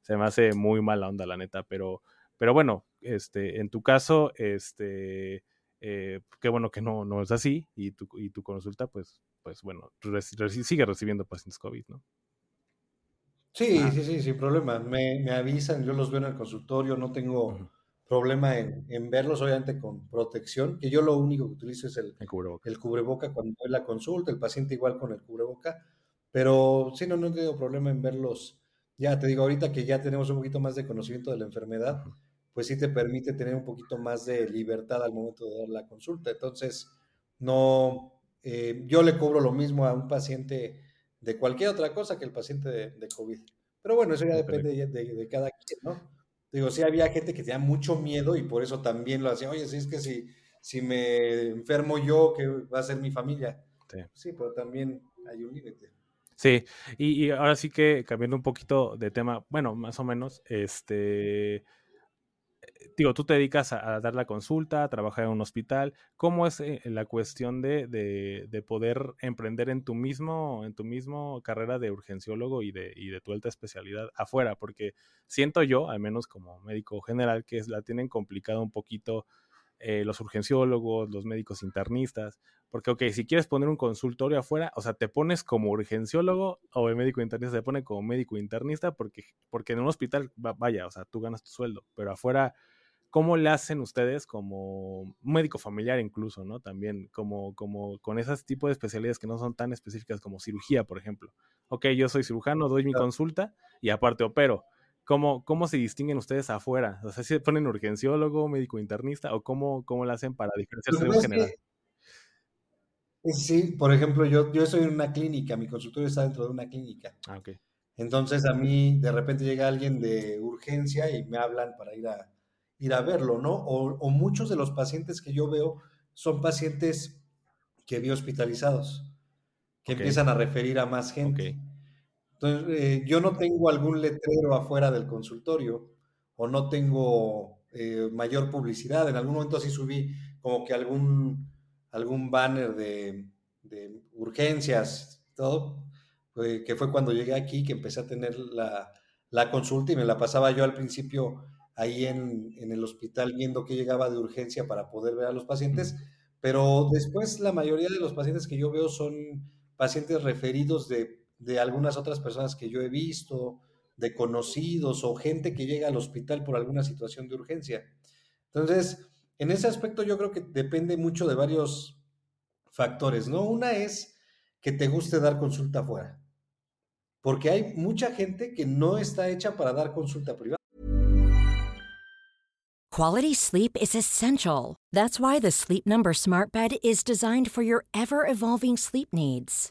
se me hace muy mala onda, la neta. Pero, pero bueno, este, en tu caso, este, eh, qué bueno que no, no es así y tu, y tu consulta, pues, pues bueno, sigue recibiendo pacientes COVID, ¿no? Sí, sí, sí, sin problema. Me, me, avisan, yo los veo en el consultorio, no tengo problema en, verlos, obviamente con protección, que yo lo único que utilizo es el, cubreboca. cuando doy la consulta, el paciente igual con el cubreboca, pero sí, no, no tengo problema en verlos. Ya te digo, ahorita que ya tenemos un poquito más de conocimiento de la enfermedad, pues sí te permite tener un poquito más de libertad al momento de dar la consulta. Entonces, no, eh, yo le cobro lo mismo a un paciente de cualquier otra cosa que el paciente de, COVID. Pero bueno, eso ya depende de, de cada quien, ¿no? Digo, sí había gente que tenía mucho miedo y por eso también lo hacía. Oye, si es que si, si me enfermo yo, ¿qué va a ser mi familia? Sí, pero también hay un límite. Sí, y, ahora sí que cambiando un poquito de tema, bueno, más o menos, este, digo, tú te dedicas a, dar la consulta, a trabajar en un hospital. ¿Cómo es eh, la cuestión de, de, poder emprender en tu mismo, en tu mismo carrera de urgenciólogo y de, y de tu alta especialidad afuera? Porque siento yo, al menos como médico general, que es, la tienen complicada un poquito eh, los urgenciólogos, los médicos internistas, porque, ok, si quieres poner un consultorio afuera, o sea, te pones como urgenciólogo o el médico internista se pone como médico internista, porque, porque en un hospital, vaya, o sea, tú ganas tu sueldo, pero afuera, ¿cómo le hacen ustedes como médico familiar incluso, ¿no? También, como, como con esos tipos de especialidades que no son tan específicas como cirugía, por ejemplo. Ok, yo soy cirujano, doy mi consulta y aparte opero ¿Cómo, ¿Cómo se distinguen ustedes afuera? O sea, ¿si se ponen urgenciólogo, médico internista o cómo, cómo lo hacen para diferenciarse en general? sí, por ejemplo, yo, yo estoy en una clínica, mi consultorio está dentro de una clínica. Ah. Entonces a mí de repente llega alguien de urgencia y me hablan para ir a ir a verlo, ¿no? O, muchos de los pacientes que yo veo son pacientes que vi hospitalizados, que empiezan a referir a más gente. Entonces, eh, yo no tengo algún letrero afuera del consultorio o no tengo eh, mayor publicidad. En algún momento sí subí como que algún, algún banner de, de urgencias, todo, que fue cuando llegué aquí que empecé a tener la, la consulta y me la pasaba yo al principio ahí en, en, el hospital viendo que llegaba de urgencia para poder ver a los pacientes, pero después la mayoría de los pacientes que yo veo son pacientes referidos de, de algunas otras personas que yo he visto, de conocidos o gente que llega al hospital por alguna situación de urgencia. Entonces, en ese aspecto yo creo que depende mucho de varios factores, ¿no? Una es que te guste dar consulta afuera, porque hay mucha gente que no está hecha para dar consulta privada. Quality sleep is essential. That's why the Sleep Number Smart Bed is designed for your ever-evolving sleep needs.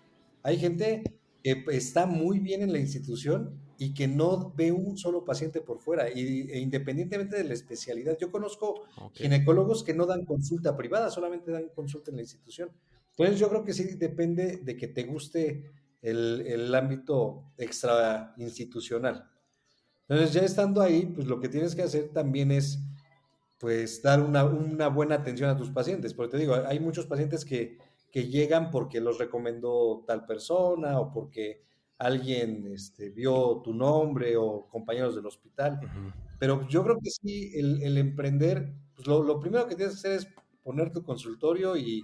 Hay gente que está muy bien en la institución y que no ve un solo paciente por fuera, y, e independientemente de la especialidad. Yo conozco ginecólogos que no dan consulta privada, solamente dan consulta en la institución. Entonces yo creo que sí depende de que te guste el, el ámbito extra institucional. Entonces ya estando ahí, pues lo que tienes que hacer también es pues dar una, una buena atención a tus pacientes, porque te digo, hay muchos pacientes que que llegan porque los recomendó tal persona o porque alguien este, vio tu nombre o compañeros del hospital. Pero yo creo que sí, el, emprender, pues lo, primero que tienes que hacer es poner tu consultorio y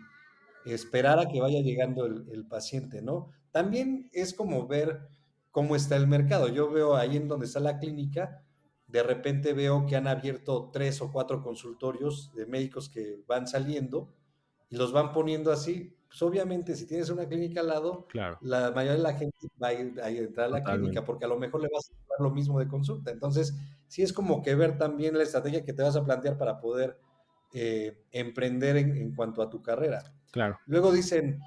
esperar a que vaya llegando el, paciente, ¿no? También es como ver cómo está el mercado. Yo veo ahí en donde está la clínica, de repente veo que han abierto tres o cuatro consultorios de médicos que van saliendo y los van poniendo así pues obviamente si tienes una clínica al lado, la mayoría de la gente va a, ir, a entrar a la clínica porque a lo mejor le vas a dar lo mismo de consulta. Entonces, sí es como que ver también la estrategia que te vas a plantear para poder eh, emprender en, cuanto a tu carrera. Claro. Luego dicen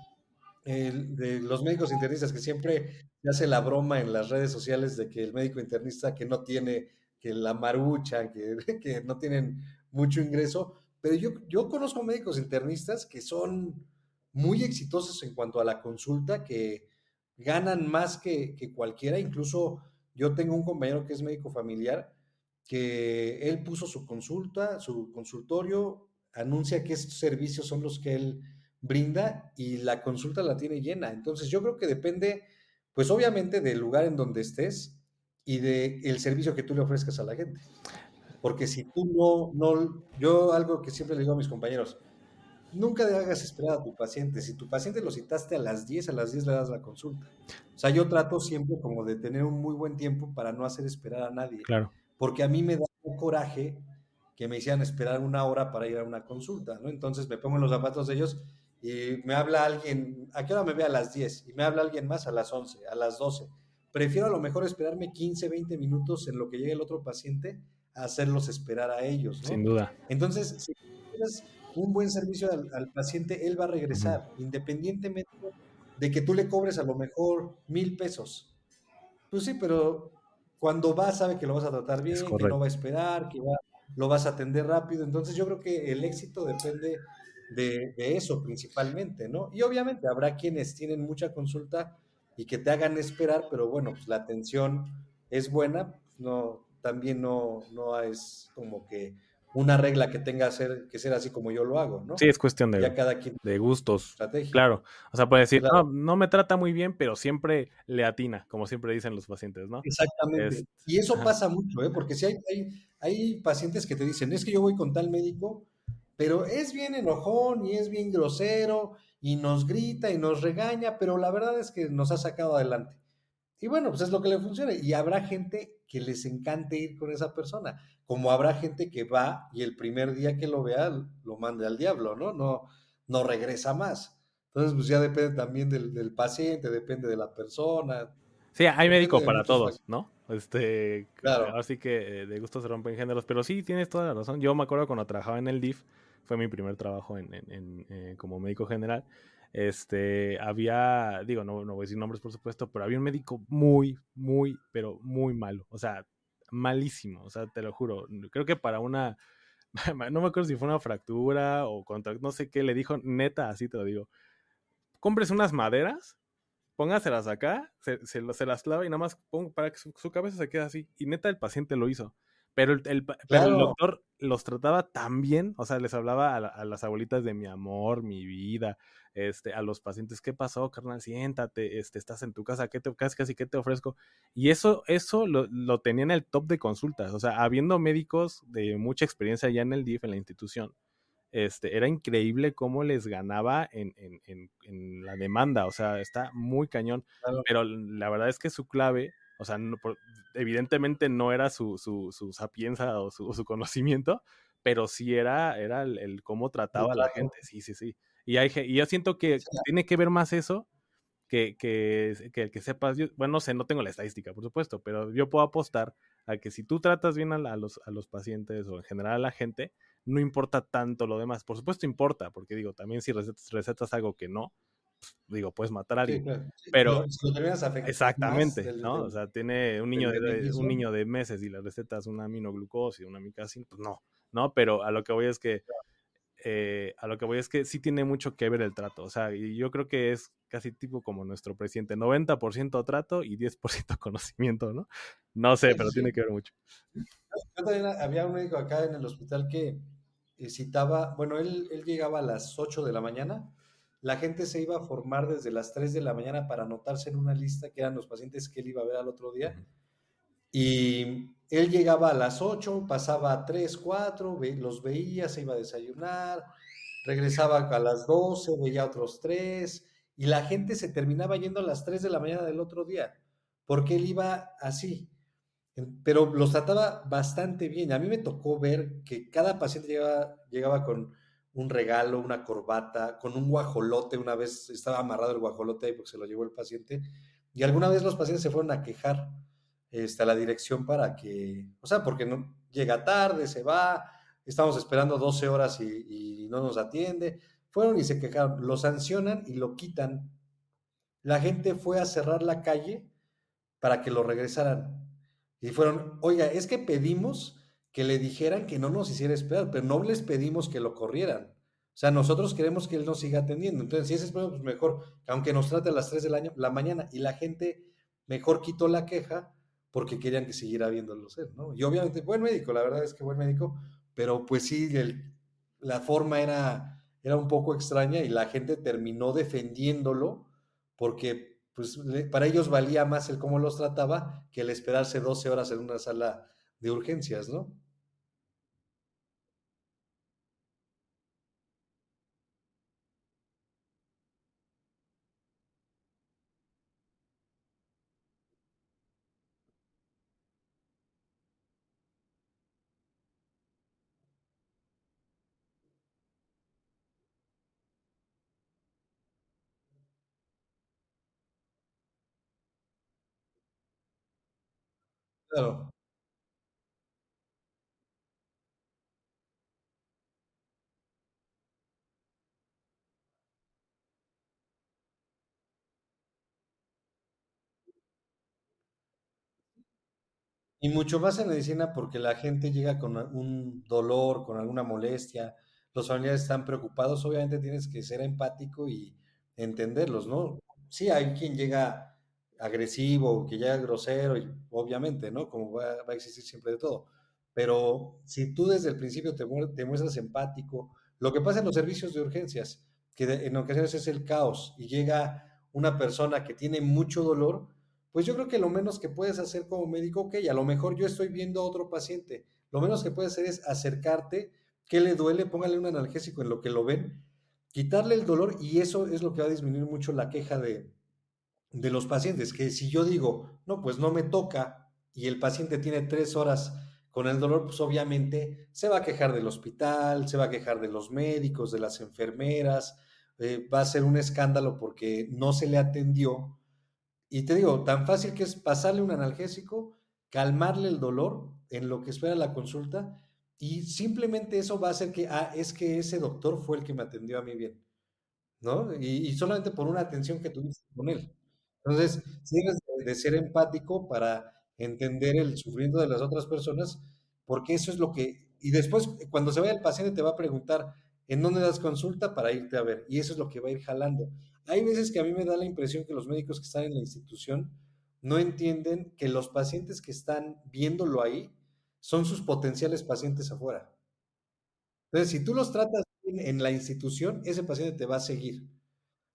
de los médicos internistas que siempre se hace la broma en las redes sociales de que el médico internista que no tiene, que la marucha, que, que no tienen mucho ingreso, pero yo, yo conozco médicos internistas que son muy exitosos en cuanto a la consulta, que ganan más que, cualquiera. Incluso yo tengo un compañero que es médico familiar, que él puso su consulta, su consultorio, anuncia que servicios son los que él brinda y la consulta la tiene llena. Entonces yo creo que depende, pues obviamente del lugar en donde estés y del el servicio que tú le ofrezcas a la gente. Porque si tú no, no, yo algo que siempre le digo a mis compañeros, nunca hagas esperar a tu paciente. Si tu paciente lo citaste a las 10, a las 10 le das la consulta. O sea, yo trato siempre como de tener un muy buen tiempo para no hacer esperar a nadie. Claro. Porque a mí me da un coraje que me hicieran esperar una hora para ir a una consulta, ¿no? Entonces me pongo en los zapatos de ellos y me habla alguien, ¿a qué hora me ve a las 10? Y me habla alguien más a las 11, a las 12. Prefiero a lo mejor esperarme 15, 20 minutos en lo que llegue el otro paciente a hacerlos esperar a ellos, ¿no? Sin duda. Entonces, si un buen servicio al, paciente, él va a regresar, independientemente de que tú le cobres a lo mejor mil pesos. Pues sí, pero cuando va sabe que lo vas a tratar bien, que no va a esperar, que lo vas a atender rápido. Entonces yo creo que el éxito depende de, eso principalmente, ¿no? Y obviamente habrá quienes tienen mucha consulta y que te hagan esperar, pero bueno, pues la atención es buena, no, también no, no es como que una regla que tenga ser, que ser así como yo lo hago, ¿no? Sí, es cuestión de, cada quien de gustos. Claro. O sea, puede decir, no, no me trata muy bien, pero siempre le atina, como siempre dicen los pacientes, ¿no? Exactamente. y eso pasa mucho, ¿eh? Porque si hay, hay, hay pacientes que te dicen, es que yo voy con tal médico, pero es bien enojón y es bien grosero y nos grita y nos regaña, pero la verdad es que nos ha sacado adelante. Y bueno, pues es lo que le funciona. Y habrá gente que les encante ir con esa persona, como habrá gente que va y el primer día que lo vea lo mande al diablo, ¿no? No, no regresa más. Entonces, pues ya depende también del, paciente, depende de la persona. Sí, hay médico para todos, ¿no? Este, claro. Así que eh, de gusto se rompen géneros, pero sí, tienes toda la razón. Yo me acuerdo cuando trabajaba en el DIF, fue mi primer trabajo en, eh, como médico general este, había, digo, no, no voy a decir nombres por supuesto, pero había un médico muy, muy, pero muy malo, o sea, malísimo, o sea, te lo juro, creo que para una, no me acuerdo si fue una fractura o contra, no sé qué, le dijo, neta, así te lo digo, compres unas maderas, póngaselas acá, se, las clava y nada más para que su, su, cabeza se quede así, y neta el paciente lo hizo. Pero el, el, doctor los trataba tan bien, o sea, les hablaba a, las abuelitas de mi amor, mi vida, este, a los pacientes, ¿qué pasó, carnal? Siéntate, este, estás en tu casa, ¿qué te, casi, casi, ¿qué te ofrezco? Y eso, eso lo, lo tenía en el top de consultas, o sea, habiendo médicos de mucha experiencia ya en el DIF, en la institución, este, era increíble cómo les ganaba en, en, en, en la demanda, o sea, está muy cañón, pero la verdad es que su clave o sea, evidentemente no era su, su, su sapienza o su, conocimiento, pero sí era, era el, cómo trataba a la gente. Sí, sí, sí. Y, hay, y yo siento que tiene que ver más eso que, que, que el que sepas. bueno, no sé, no tengo la estadística, por supuesto, pero yo puedo apostar a que si tú tratas bien a, los, a los pacientes o en general a la gente, no importa tanto lo demás. Por supuesto importa, porque digo, también si recetas, recetas algo que no, digo, puedes matar a alguien. pero exactamente, ¿no? O sea, tiene un niño de, un niño de meses y la receta es una aminoglucosa y una amicacin, pues no, ¿no? Pero a lo que voy es que eh, a lo que voy es que sí tiene mucho que ver el trato. O sea, y yo creo que es casi tipo como nuestro presidente, 90% trato y 10% conocimiento, ¿no? No sé, pero tiene que ver mucho. Yo también había un médico acá en el hospital que eh, citaba, bueno, él, él llegaba a las 8 de la mañana la gente se iba a formar desde las 3 de la mañana para anotarse en una lista que eran los pacientes que él iba a ver al otro día. Y él llegaba a las 8, pasaba a 3, 4, los veía, se iba a desayunar, regresaba a las 12, veía otros 3, y la gente se terminaba yendo a las 3 de la mañana del otro día, porque él iba así. Pero los trataba bastante bien. A mí me tocó ver que cada paciente llegaba, llegaba con un regalo, una corbata, con un guajolote. Una vez estaba amarrado el guajolote ahí porque se lo llevó el paciente. Y alguna vez los pacientes se fueron a quejar este, a la dirección para que, o sea, porque no llega tarde, se va, estamos esperando 12 horas y, y no nos atiende. Fueron y se quejaron, lo sancionan y lo quitan. La gente fue a cerrar la calle para que lo regresaran. Y fueron, oiga, es que pedimos que le dijeran que no nos hiciera esperar, pero no les pedimos que lo corrieran. O sea, nosotros queremos que él nos siga atendiendo. Entonces, si es esperado, pues mejor, aunque nos trate a las 3 de la, la mañana y la gente mejor quitó la queja porque querían que siguiera viéndolo ser, ¿no? Y obviamente, buen médico, la verdad es que buen médico, pero pues sí, la forma era, era un poco extraña y la gente terminó defendiéndolo porque pues para ellos valía más el cómo los trataba que el esperarse 12 horas en una sala de urgencias, ¿no? Claro. Y mucho más en medicina porque la gente llega con un dolor, con alguna molestia, los familiares están preocupados, obviamente tienes que ser empático y entenderlos, ¿no? Sí, hay quien llega agresivo, que ya es grosero, y obviamente, ¿no? Como va, a existir siempre de todo. Pero si tú desde el principio te, muestras empático, lo que pasa en los servicios de urgencias, que en ocasiones es el caos y llega una persona que tiene mucho dolor, pues yo creo que lo menos que puedes hacer como médico, ok, a lo mejor yo estoy viendo a otro paciente, lo menos que puedes hacer es acercarte, ¿qué le duele? Póngale un analgésico en lo que lo ven, quitarle el dolor y eso es lo que va a disminuir mucho la queja de, de los pacientes, que si yo digo, no, pues no me toca y el paciente tiene tres horas con el dolor, pues obviamente se va a quejar del hospital, se va a quejar de los médicos, de las enfermeras, eh, va a ser un escándalo porque no se le atendió. Y te digo, tan fácil que es pasarle un analgésico, calmarle el dolor en lo que espera la consulta y simplemente eso va a hacer que, ah, es que ese doctor fue el que me atendió a mí bien, ¿no? Y, y solamente por una atención que tuviste con él. Entonces, tienes de ser empático para entender el sufrimiento de las otras personas, porque eso es lo que, y después cuando se vaya el paciente te va a preguntar, ¿en dónde das consulta para irte a ver? Y eso es lo que va a ir jalando. Hay veces que a mí me da la impresión que los médicos que están en la institución no entienden que los pacientes que están viéndolo ahí son sus potenciales pacientes afuera. Entonces, si tú los tratas en la institución, ese paciente te va a seguir.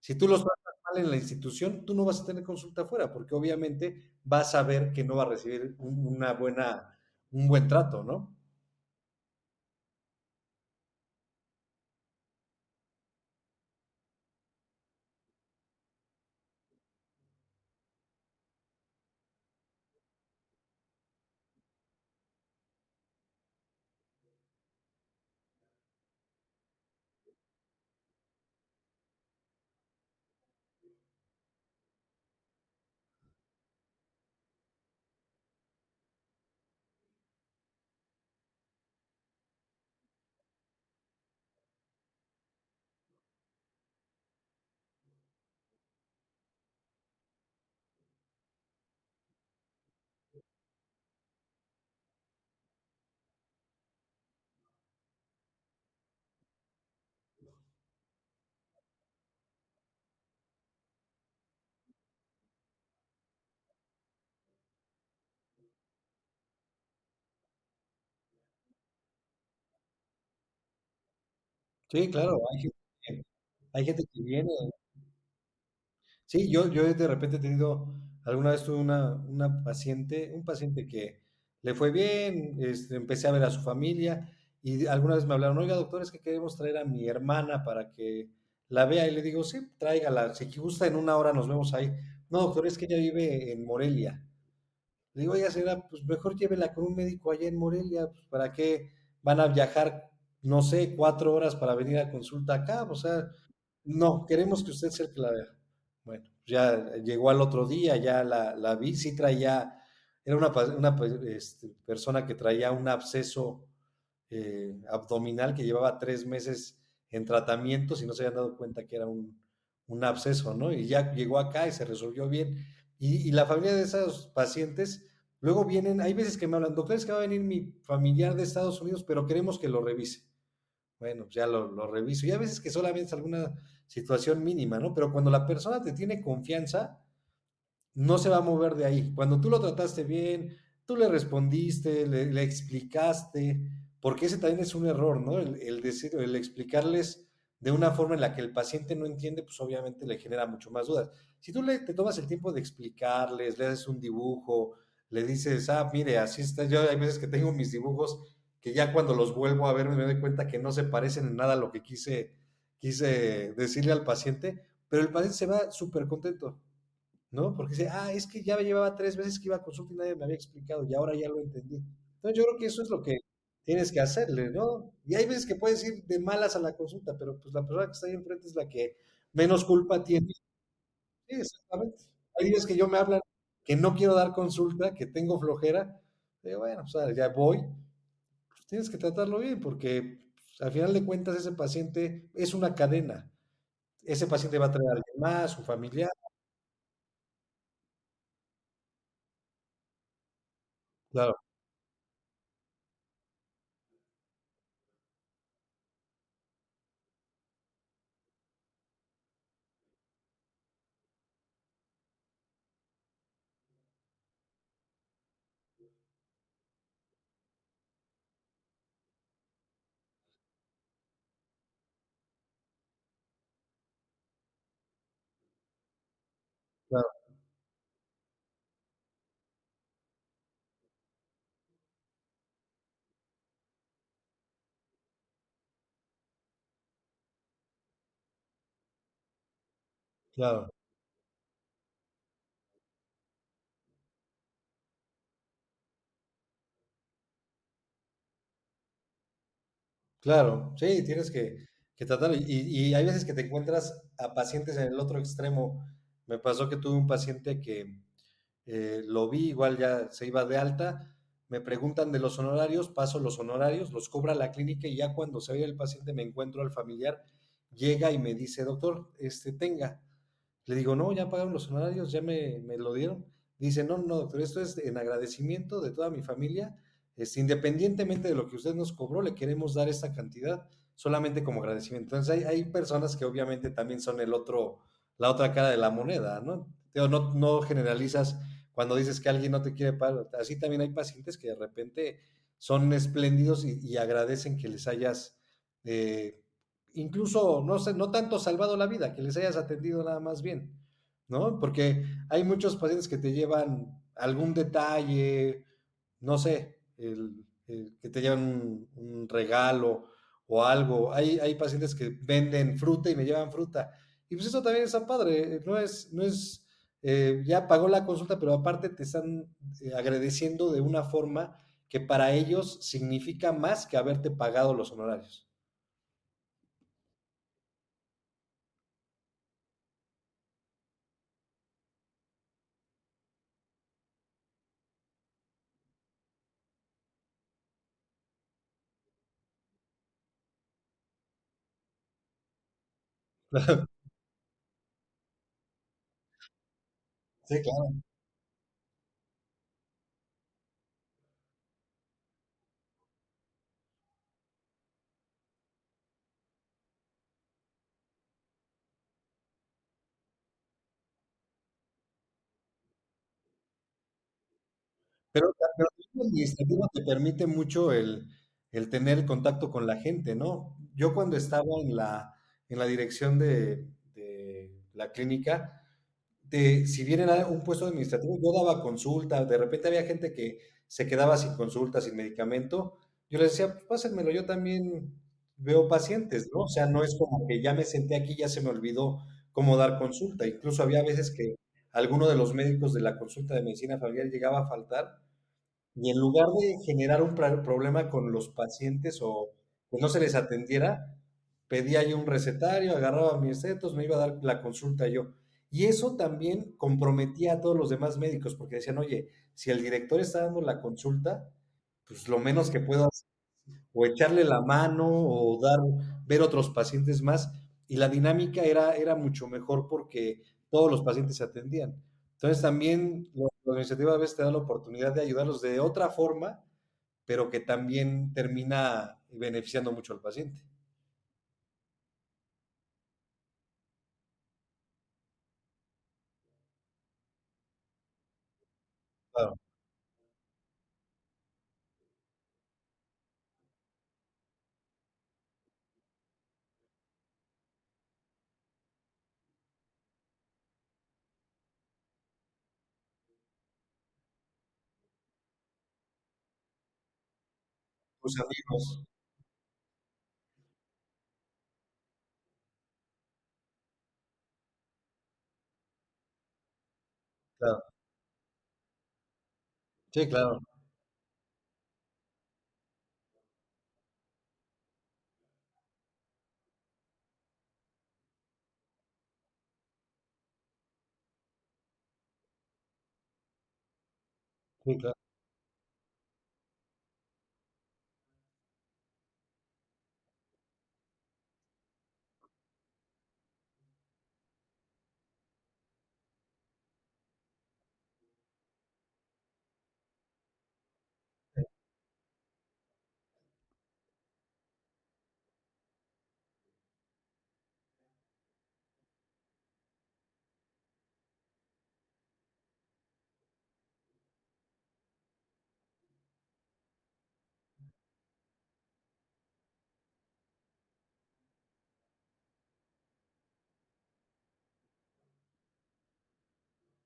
Si tú los tratas en la institución, tú no vas a tener consulta afuera, porque obviamente vas a ver que no va a recibir una buena, un buen trato, ¿no? Sí, claro, hay gente que, hay gente que viene. Sí, yo, yo de repente he tenido, alguna vez tuve una, una paciente, un paciente que le fue bien, este, empecé a ver a su familia y alguna vez me hablaron, oiga, doctor, es que queremos traer a mi hermana para que la vea y le digo, sí, tráigala, si gusta en una hora nos vemos ahí. No, doctor, es que ella vive en Morelia. Le digo, oiga, señora, pues mejor llévela con un médico allá en Morelia, pues para qué van a viajar no sé, cuatro horas para venir a consulta acá, o sea, no, queremos que usted sea el que la vea. Bueno, ya llegó al otro día, ya la, la vi, sí traía, era una, una este, persona que traía un absceso eh, abdominal que llevaba tres meses en tratamiento, si no se habían dado cuenta que era un, un absceso, ¿no? Y ya llegó acá y se resolvió bien. Y, y, la familia de esos pacientes, luego vienen, hay veces que me hablan, doctor, es que va a venir mi familiar de Estados Unidos, pero queremos que lo revise bueno, pues ya lo, reviso. Y a veces que solamente es alguna situación mínima, ¿no? Pero cuando la persona te tiene confianza, no se va a mover de ahí. Cuando tú lo trataste bien, tú le respondiste, le, explicaste, porque ese también es un error, ¿no? El, decir, el explicarles de una forma en la que el paciente no entiende, pues obviamente le genera mucho más dudas. Si tú le, te tomas el tiempo de explicarles, le haces un dibujo, le dices, ah, mire, así está, yo hay veces que tengo mis dibujos que ya cuando los vuelvo a ver me doy cuenta que no se parecen en nada a lo que quise, quise decirle al paciente, pero el paciente se va súper contento, ¿no? Porque dice, ah, es que ya llevaba tres veces que iba a consulta y nadie me había explicado y ahora ya lo entendí. Entonces yo creo que eso es lo que tienes que hacerle, ¿no? Y hay veces que puedes ir de malas a la consulta, pero pues la persona que está ahí enfrente es la que menos culpa tiene. Sí, exactamente. Hay días que yo me hablan que no quiero dar consulta, que tengo flojera, digo, bueno, o sea, ya voy, tienes que tratarlo bien porque pues, al final de cuentas ese paciente es una cadena. Ese paciente va a traer a alguien más, su familiar. Claro. Claro. Claro. Sí, tienes que, que. Y, y hay veces que te encuentras a pacientes en el otro extremo. Me pasó que tuve un paciente que eh, lo vi, igual ya se iba de alta. Me preguntan de los honorarios, paso los honorarios, los cobra la clínica y ya cuando se ve el paciente me encuentro al familiar, llega y me dice, doctor, este tenga. Le digo, no, ya pagaron los honorarios, ya me, me lo dieron. Dice, no, no, doctor, esto es en agradecimiento de toda mi familia es, independientemente de lo que usted nos cobró, le queremos dar esta cantidad solamente como agradecimiento. Entonces hay, hay personas que obviamente también son el otro, la otra cara de la moneda, ¿no? No, no generalizas cuando dices que alguien no te quiere pagar. Así también hay pacientes que de repente son espléndidos y, agradecen que les hayas, eh, incluso, no sé, no tanto salvado la vida, que les hayas atendido nada más bien, ¿no? Porque hay muchos pacientes que te llevan algún detalle, no sé, que te llevan un, regalo o algo. Hay, hay pacientes que venden fruta y me llevan fruta. Y pues eso también está padre, no es, no es, eh, ya pagó la consulta, pero aparte te están eh, agradeciendo de una forma que para ellos significa más que haberte pagado los honorarios. Sí, claro. Pero, pero administrativo te permite mucho el, el tener contacto con la gente, ¿no? Yo cuando estaba en la, en la dirección de, de la clínica, si bien era un puesto administrativo, yo daba consulta, de repente había gente que se quedaba sin consulta, sin medicamento, yo les decía, pues pásenmelo, yo también veo pacientes, ¿no? O sea, no es como que ya me senté aquí, ya se me olvidó cómo dar consulta, incluso había veces que alguno de los médicos de la consulta de medicina familiar llegaba a faltar y en lugar de generar un problema con los pacientes o que no se les atendiera, pedía yo un recetario, agarraba mis setos, me iba a dar la consulta yo. Y eso también comprometía a todos los demás médicos, porque decían, oye, si el director está dando la consulta, pues lo menos que puedo hacer, o echarle la mano, o dar, ver otros pacientes más, y la dinámica era, era mucho mejor porque todos los pacientes se atendían. Entonces también la iniciativa a veces te da la oportunidad de ayudarlos de otra forma, pero que también termina beneficiando mucho al paciente. Claro. Tus amigos. Claro. Sí, claro. Sí, claro.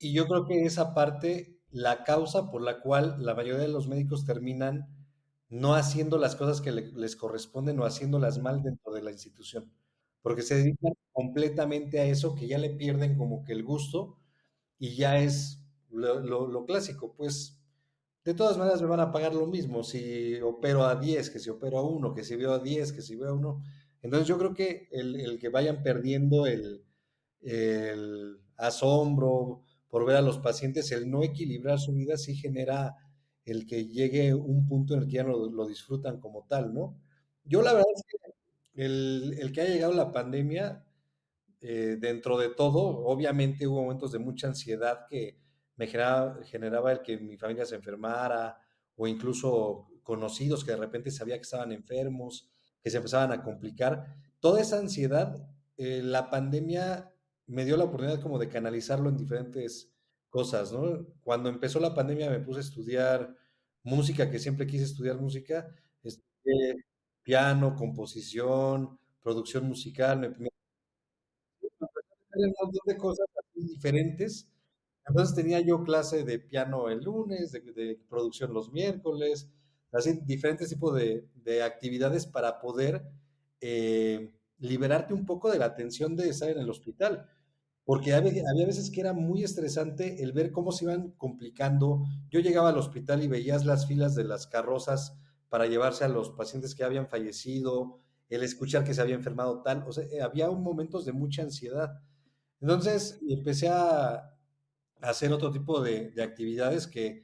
Y yo creo que esa parte, la causa por la cual la mayoría de los médicos terminan no haciendo las cosas que les corresponden o haciéndolas mal dentro de la institución, porque se dedican completamente a eso que ya le pierden como que el gusto y ya es lo, clásico, pues de todas maneras me van a pagar lo mismo si opero a 10, que si opero a 1, que si veo a 10, que si veo a 1. Entonces yo creo que el, que vayan perdiendo el, el asombro, por ver a los pacientes, el no equilibrar su vida sí genera el que llegue un punto en el que ya no lo, disfrutan como tal, ¿no? Yo la verdad que el, que ha llegado la pandemia, eh, dentro de todo, obviamente hubo momentos de mucha ansiedad que me generaba, generaba el que mi familia se enfermara o incluso conocidos que de repente sabía que estaban enfermos, que se empezaban a complicar. Toda esa ansiedad, eh, la pandemia me dio la oportunidad como de canalizarlo en diferentes cosas, ¿no? Cuando empezó la pandemia me puse a estudiar música, que siempre quise estudiar música, estudié piano, composición, producción musical, me, un montón de cosas diferentes. Entonces tenía yo clase de piano el lunes, de, producción los miércoles, así diferentes tipos de, de actividades para poder eh, liberarte un poco de la tensión de estar en el hospital porque había, veces que era muy estresante el ver cómo se iban complicando. Yo llegaba al hospital y veías las filas de las carrozas para llevarse a los pacientes que habían fallecido, el escuchar que se había enfermado tal, o sea, eh, había momentos de mucha ansiedad. Entonces empecé a, hacer otro tipo de, actividades que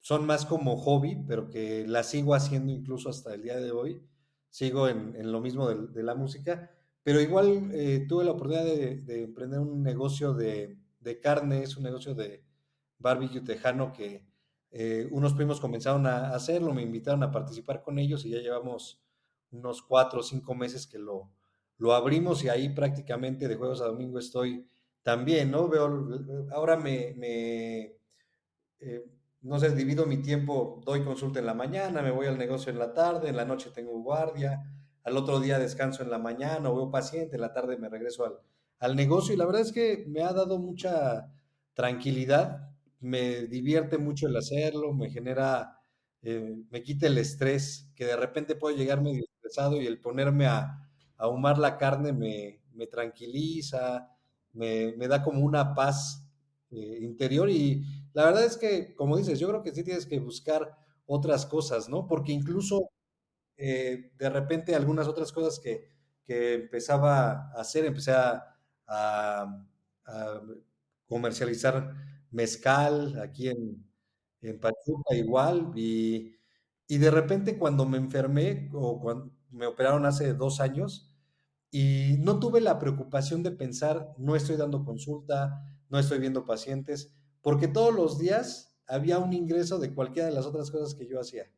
son más como hobby, pero que las sigo haciendo incluso hasta el día de hoy. Sigo en, lo mismo de la música pero igual eh, tuve la oportunidad de, emprender un negocio de, carne, es un negocio de barbecue tejano que eh, unos primos comenzaron a hacerlo, me invitaron a participar con ellos y ya llevamos unos cuatro o cinco meses que lo, lo abrimos y ahí prácticamente de jueves a domingo estoy también, ¿no? Veo, ahora me, me eh, no sé, divido mi tiempo, doy consulta en la mañana, me voy al negocio en la tarde, en la noche tengo guardia, al otro día descanso en la mañana o veo paciente, en la tarde me regreso al, al negocio y la verdad es que me ha dado mucha tranquilidad, me divierte mucho el hacerlo, me genera, eh, me quita el estrés, que de repente puedo llegar medio estresado y el ponerme a, ahumar la carne me, me tranquiliza, me, me, da como una paz eh, interior y la verdad es que, como dices, yo creo que sí tienes que buscar otras cosas, ¿no? Porque incluso eh, de repente algunas otras cosas que, que, empezaba a hacer, empecé a, comercializar mezcal aquí en, en Pachuca igual y, y, de repente cuando me enfermé o cuando me operaron hace dos años y no tuve la preocupación de pensar, no estoy dando consulta, no estoy viendo pacientes, porque todos los días había un ingreso de cualquiera de las otras cosas que yo hacía.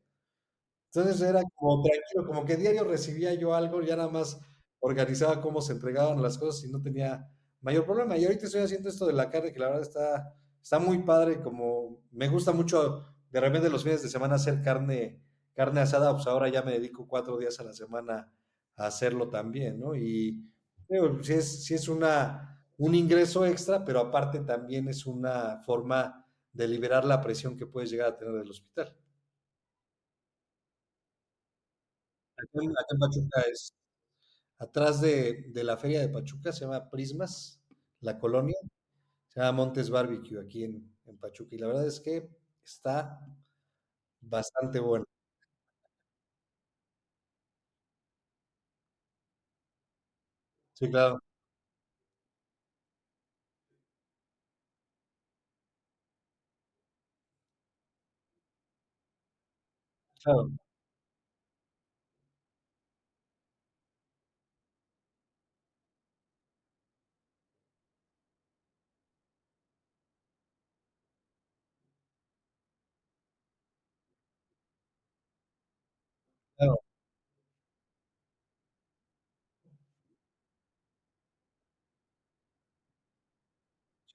Entonces era como tranquilo, como que diario recibía yo algo, ya nada más organizaba cómo se entregaban las cosas y no tenía mayor problema. Y ahorita estoy haciendo esto de la carne, que la verdad está, está muy padre, como me gusta mucho de repente los fines de semana hacer carne carne asada, pues ahora ya me dedico cuatro días a la semana a hacerlo también, ¿no? Y si es, si es una, un ingreso extra, pero aparte también es una forma de liberar la presión que puedes llegar a tener del hospital. En, Pachuca es, atrás de, de, la feria de Pachuca, se llama Prismas, la colonia, se llama Montes Barbecue aquí en, en Pachuca. Y la verdad es que está bastante bueno. Sí. Claro. Claro.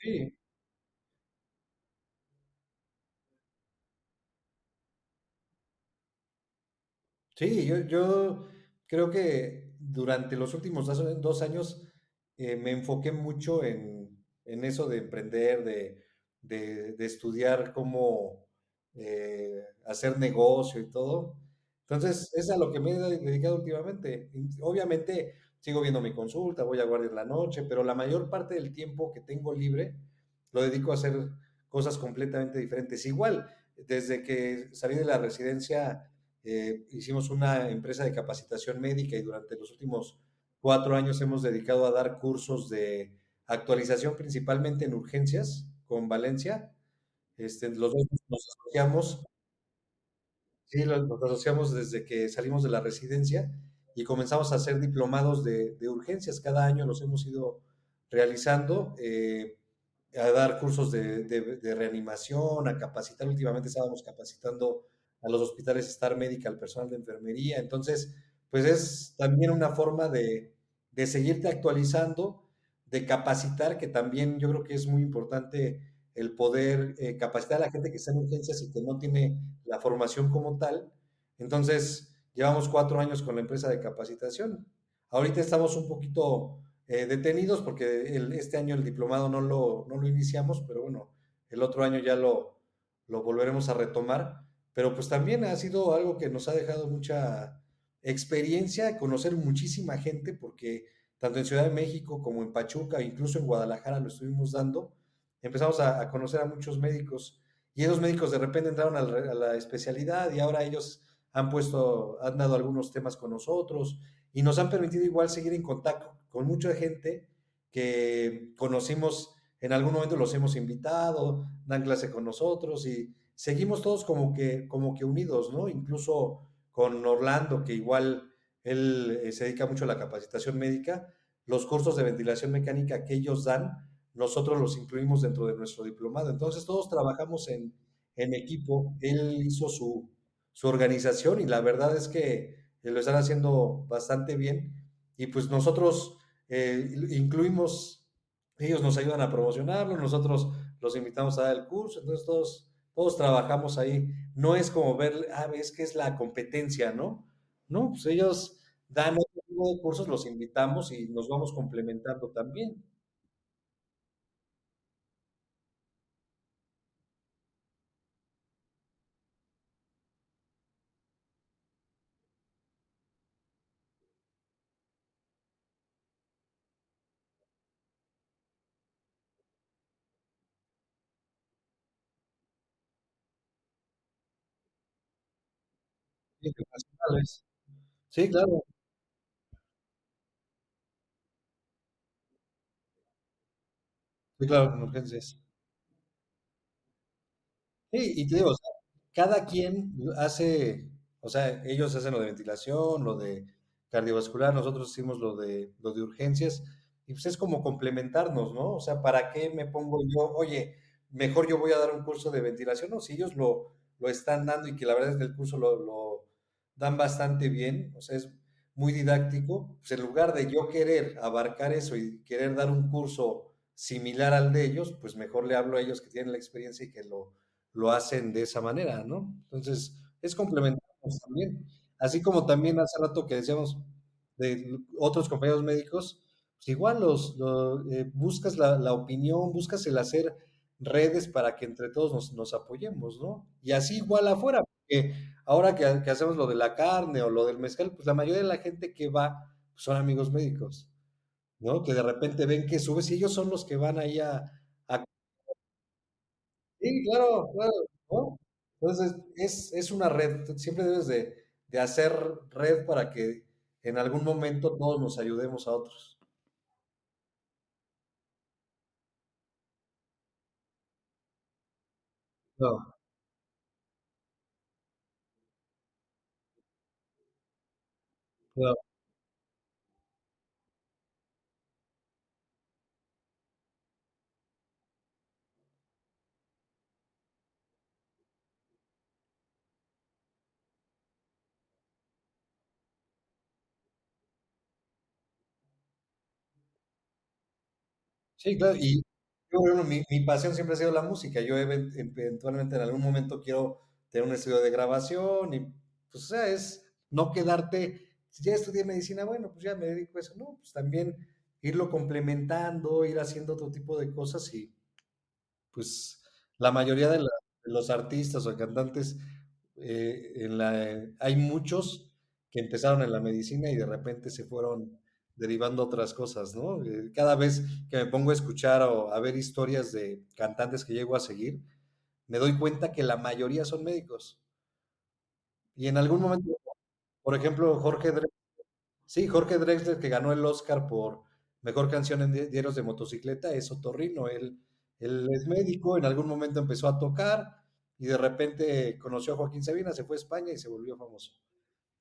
Sí. Sí, yo, yo creo que durante los últimos dos, años eh, me enfoqué mucho en, en eso de emprender, de, de, de estudiar cómo eh, hacer negocio y todo. Entonces, es a lo que me he dedicado últimamente. Obviamente, sigo viendo mi consulta, voy a guardar la noche, pero la mayor parte del tiempo que tengo libre lo dedico a hacer cosas completamente diferentes. Igual, desde que salí de la residencia eh, hicimos una empresa de capacitación médica y durante los últimos cuatro años hemos dedicado a dar cursos de actualización principalmente en urgencias con Valencia. Este, los dos nos asociamos, sí, nos asociamos desde que salimos de la residencia y comenzamos a hacer diplomados de, de urgencias. Cada año los hemos ido realizando, eh, a dar cursos de, de- de reanimación, a capacitar. Últimamente estábamos capacitando a los hospitales Star Médica, al personal de enfermería. Entonces, pues es también una forma de, de seguirte actualizando, de capacitar, que también yo creo que es muy importante el poder eh, capacitar a la gente que está en urgencias y que no tiene la formación como tal. Entonces, llevamos cuatro años con la empresa de capacitación. Ahorita estamos un poquito eh, detenidos porque el- este año el diplomado no lo, no lo iniciamos, pero bueno, el otro año ya lo, lo volveremos a retomar. Pero pues también ha sido algo que nos ha dejado mucha experiencia, conocer muchísima gente, porque tanto en Ciudad de México como en Pachuca, incluso en Guadalajara lo estuvimos dando, empezamos a, a conocer a muchos médicos y esos médicos de repente entraron a la, a la especialidad y ahora ellos han puesto, han dado algunos temas con nosotros y nos han permitido igual seguir en contacto con mucha gente que conocimos en algún momento, los hemos invitado, dan clase con nosotros y seguimos todos como que, como que unidos, ¿no? Incluso con Orlando, que igual él eh, se dedica mucho a la capacitación médica, los cursos de ventilación mecánica que ellos dan, nosotros los incluimos dentro de nuestro diplomado. Entonces todos trabajamos en, en equipo, él hizo su, su organización y la verdad es que eh, lo están haciendo bastante bien y pues nosotros eh, incluimos, ellos nos ayudan a promocionarlo, nosotros los invitamos a dar el curso, entonces todos, todos trabajamos ahí. No es como ver, ah, es que es la competencia, ¿no? No, pues ellos dan otro tipo de cursos, los invitamos y nos vamos complementando también. Internacionales. Sí, claro, sí, claro, con urgencias. Sí, y te digo, cada quien hace, o sea, ellos hacen lo de ventilación, lo de cardiovascular, nosotros hicimos lo de, lo de urgencias, y pues es como complementarnos, ¿no? O sea, ¿para qué me pongo yo, oye, mejor yo voy a dar un curso de ventilación? No, si ellos lo, lo están dando y que la verdad es que el curso lo dan bastante bien, o sea, es muy didáctico, pues en lugar de yo querer abarcar eso y querer dar un curso similar al de ellos, pues mejor le hablo a ellos que tienen la experiencia y que lo lo hacen de esa manera, ¿no? Entonces, es complementario. también. Así como también hace rato que decíamos de otros compañeros médicos, pues igual los, eh, buscas la, opinión, buscas el hacer redes para que entre todos nos, apoyemos, ¿no? Y así igual afuera, porque ahora que, hacemos lo de la carne o lo del mezcal, pues la mayoría de la gente que va pues son amigos médicos, ¿no? Que de repente ven que subes y ellos son los que van ahí a... Sí, claro, claro, ¿no? Entonces, es, es una red, siempre debes de, de hacer red para que en algún momento todos nos ayudemos a otros. No. Sí, claro, y bueno, mi, mi, pasión siempre ha sido la música. Yo eventualmente en algún momento quiero tener un estudio de grabación y pues o sea, es no quedarte, ya estudié medicina, bueno, pues ya me dedico a eso, no, pues también irlo complementando, ir haciendo otro tipo de cosas y pues la mayoría de, los artistas o cantantes, eh, en la, hay muchos que empezaron en la medicina y de repente se fueron derivando otras cosas, ¿no? Eh, cada vez que me pongo a escuchar o a ver historias de cantantes que llego a seguir, me doy cuenta que la mayoría son médicos. Y en algún momento, por ejemplo, Jorge Drexler, sí, Jorge Drexler, que ganó el Oscar por mejor canción en diarios de motocicleta, es otorrino. Él, es médico, en algún momento empezó a tocar y de repente conoció a Joaquín Sabina, se fue a España y se volvió famoso.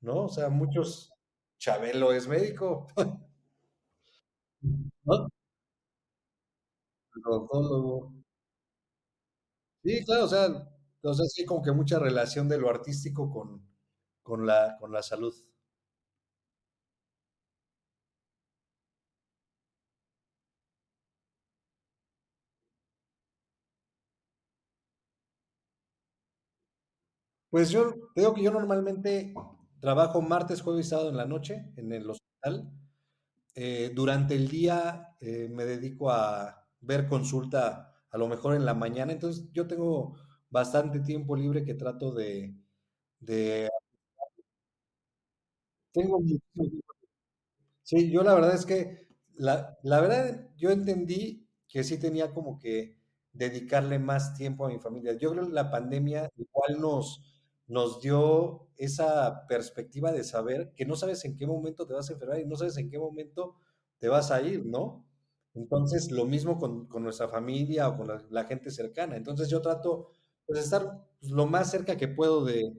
¿No? O sea, muchos, Chabelo es médico. ¿No? Sí, claro, o sea, entonces sí, como que mucha relación de lo artístico con, con la, con la salud. Pues yo creo que yo normalmente trabajo martes, jueves y sábado en la noche en el hospital. Eh, durante el día eh, me dedico a ver consulta a lo mejor en la mañana, entonces yo tengo bastante tiempo libre que trato de... de tengo Sí, yo la verdad es que, la, la verdad, yo entendí que sí tenía como que dedicarle más tiempo a mi familia. Yo creo que la pandemia igual nos, nos dio esa perspectiva de saber que no sabes en qué momento te vas a enfermar y no sabes en qué momento te vas a ir, ¿no? Entonces, lo mismo con, nuestra familia o con la, gente cercana. Entonces, yo trato pues, estar pues, lo más cerca que puedo de,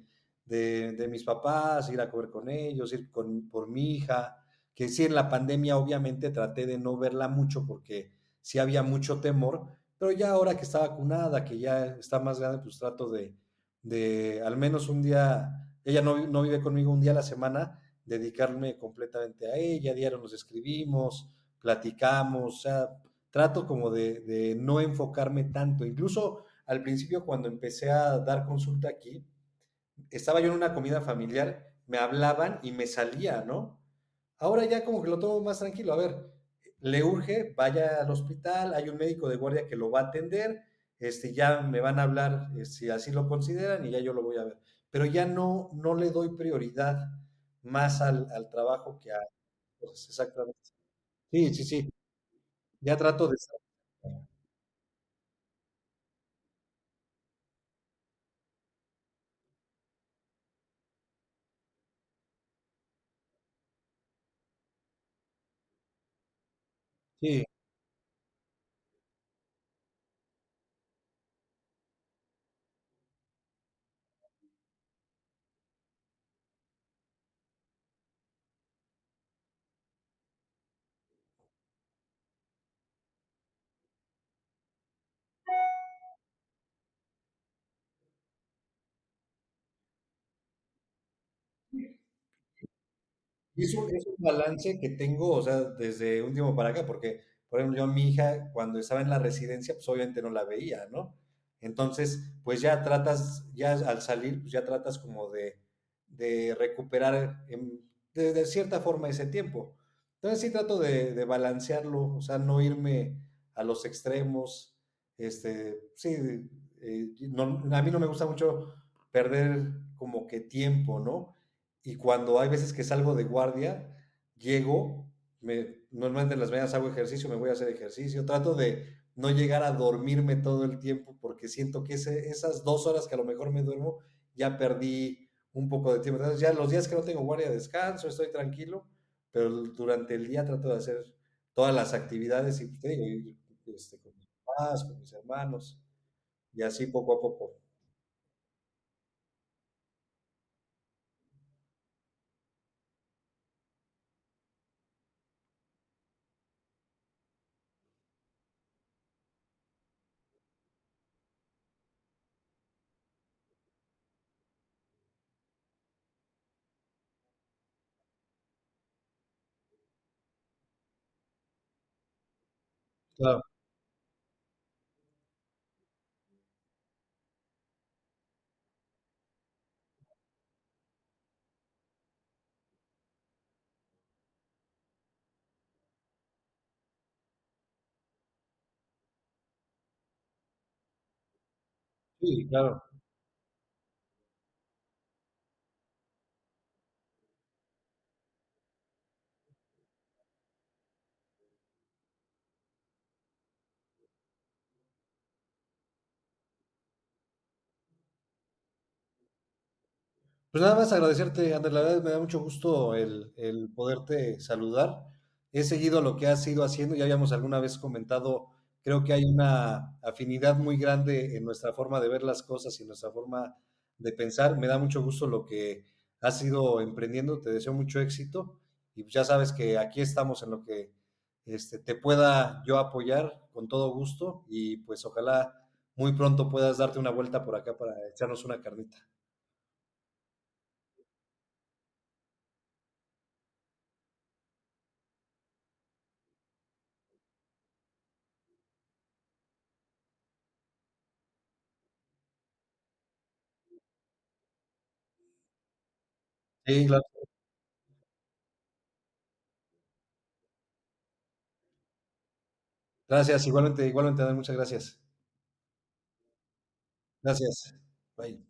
de, mis papás, ir a comer con ellos, ir con, por mi hija, que sí en la pandemia obviamente traté de no verla mucho porque sí había mucho temor, pero ya ahora que está vacunada, que ya está más grande, pues trato de, de al menos un día, ella no, no, vive conmigo un día a la semana, dedicarme completamente a ella, diario nos escribimos, platicamos, o sea, trato como de, de no enfocarme tanto. Incluso al principio cuando empecé a dar consulta aquí, estaba yo en una comida familiar, me hablaban y me salía, ¿no? Ahora ya como que lo tomo más tranquilo. A ver, le urge, vaya al hospital, hay un médico de guardia que lo va a atender, este, ya me van a hablar eh, si así lo consideran y ya yo lo voy a ver. Pero ya no, no le doy prioridad más al, trabajo que a cosas, exactamente. Sí, sí, sí. Ya trato de Sí, es un, es un balance que tengo, o sea, desde un tiempo para acá, porque, por ejemplo, yo a mi hija, cuando estaba en la residencia, pues obviamente no la veía, ¿no? Entonces, pues ya tratas, ya al salir, pues ya tratas como de, de recuperar de, cierta forma ese tiempo. Entonces sí trato de, balancearlo, o sea, no irme a los extremos. Este, sí, eh, a mí no me gusta mucho perder como que tiempo, ¿no? Y cuando hay veces que salgo de guardia, llego, me, normalmente en las mañanas hago ejercicio, me voy a hacer ejercicio, trato de no llegar a dormirme todo el tiempo porque siento que esas dos horas que a lo mejor me duermo, ya perdí un poco de tiempo. Entonces ya los días que no tengo guardia descanso, estoy tranquilo, pero durante el día trato de hacer todas las actividades y te digo, este, con mis papás, con mis hermanos, y así poco a poco. Claro. Sí, claro. Pues nada más agradecerte, Andrés, la verdad me da mucho gusto el, el, poderte saludar. He seguido lo que has ido haciendo, ya habíamos alguna vez comentado, creo que hay una afinidad muy grande en nuestra forma de ver las cosas y nuestra forma de pensar. Me da mucho gusto lo que has ido emprendiendo, te deseo mucho éxito y ya sabes que aquí estamos en lo que este, te pueda yo apoyar con todo gusto y pues ojalá muy pronto puedas darte una vuelta por acá para echarnos una carnita. Sí, claro. Gracias, igualmente, igualmente, muchas gracias. Gracias. Bye.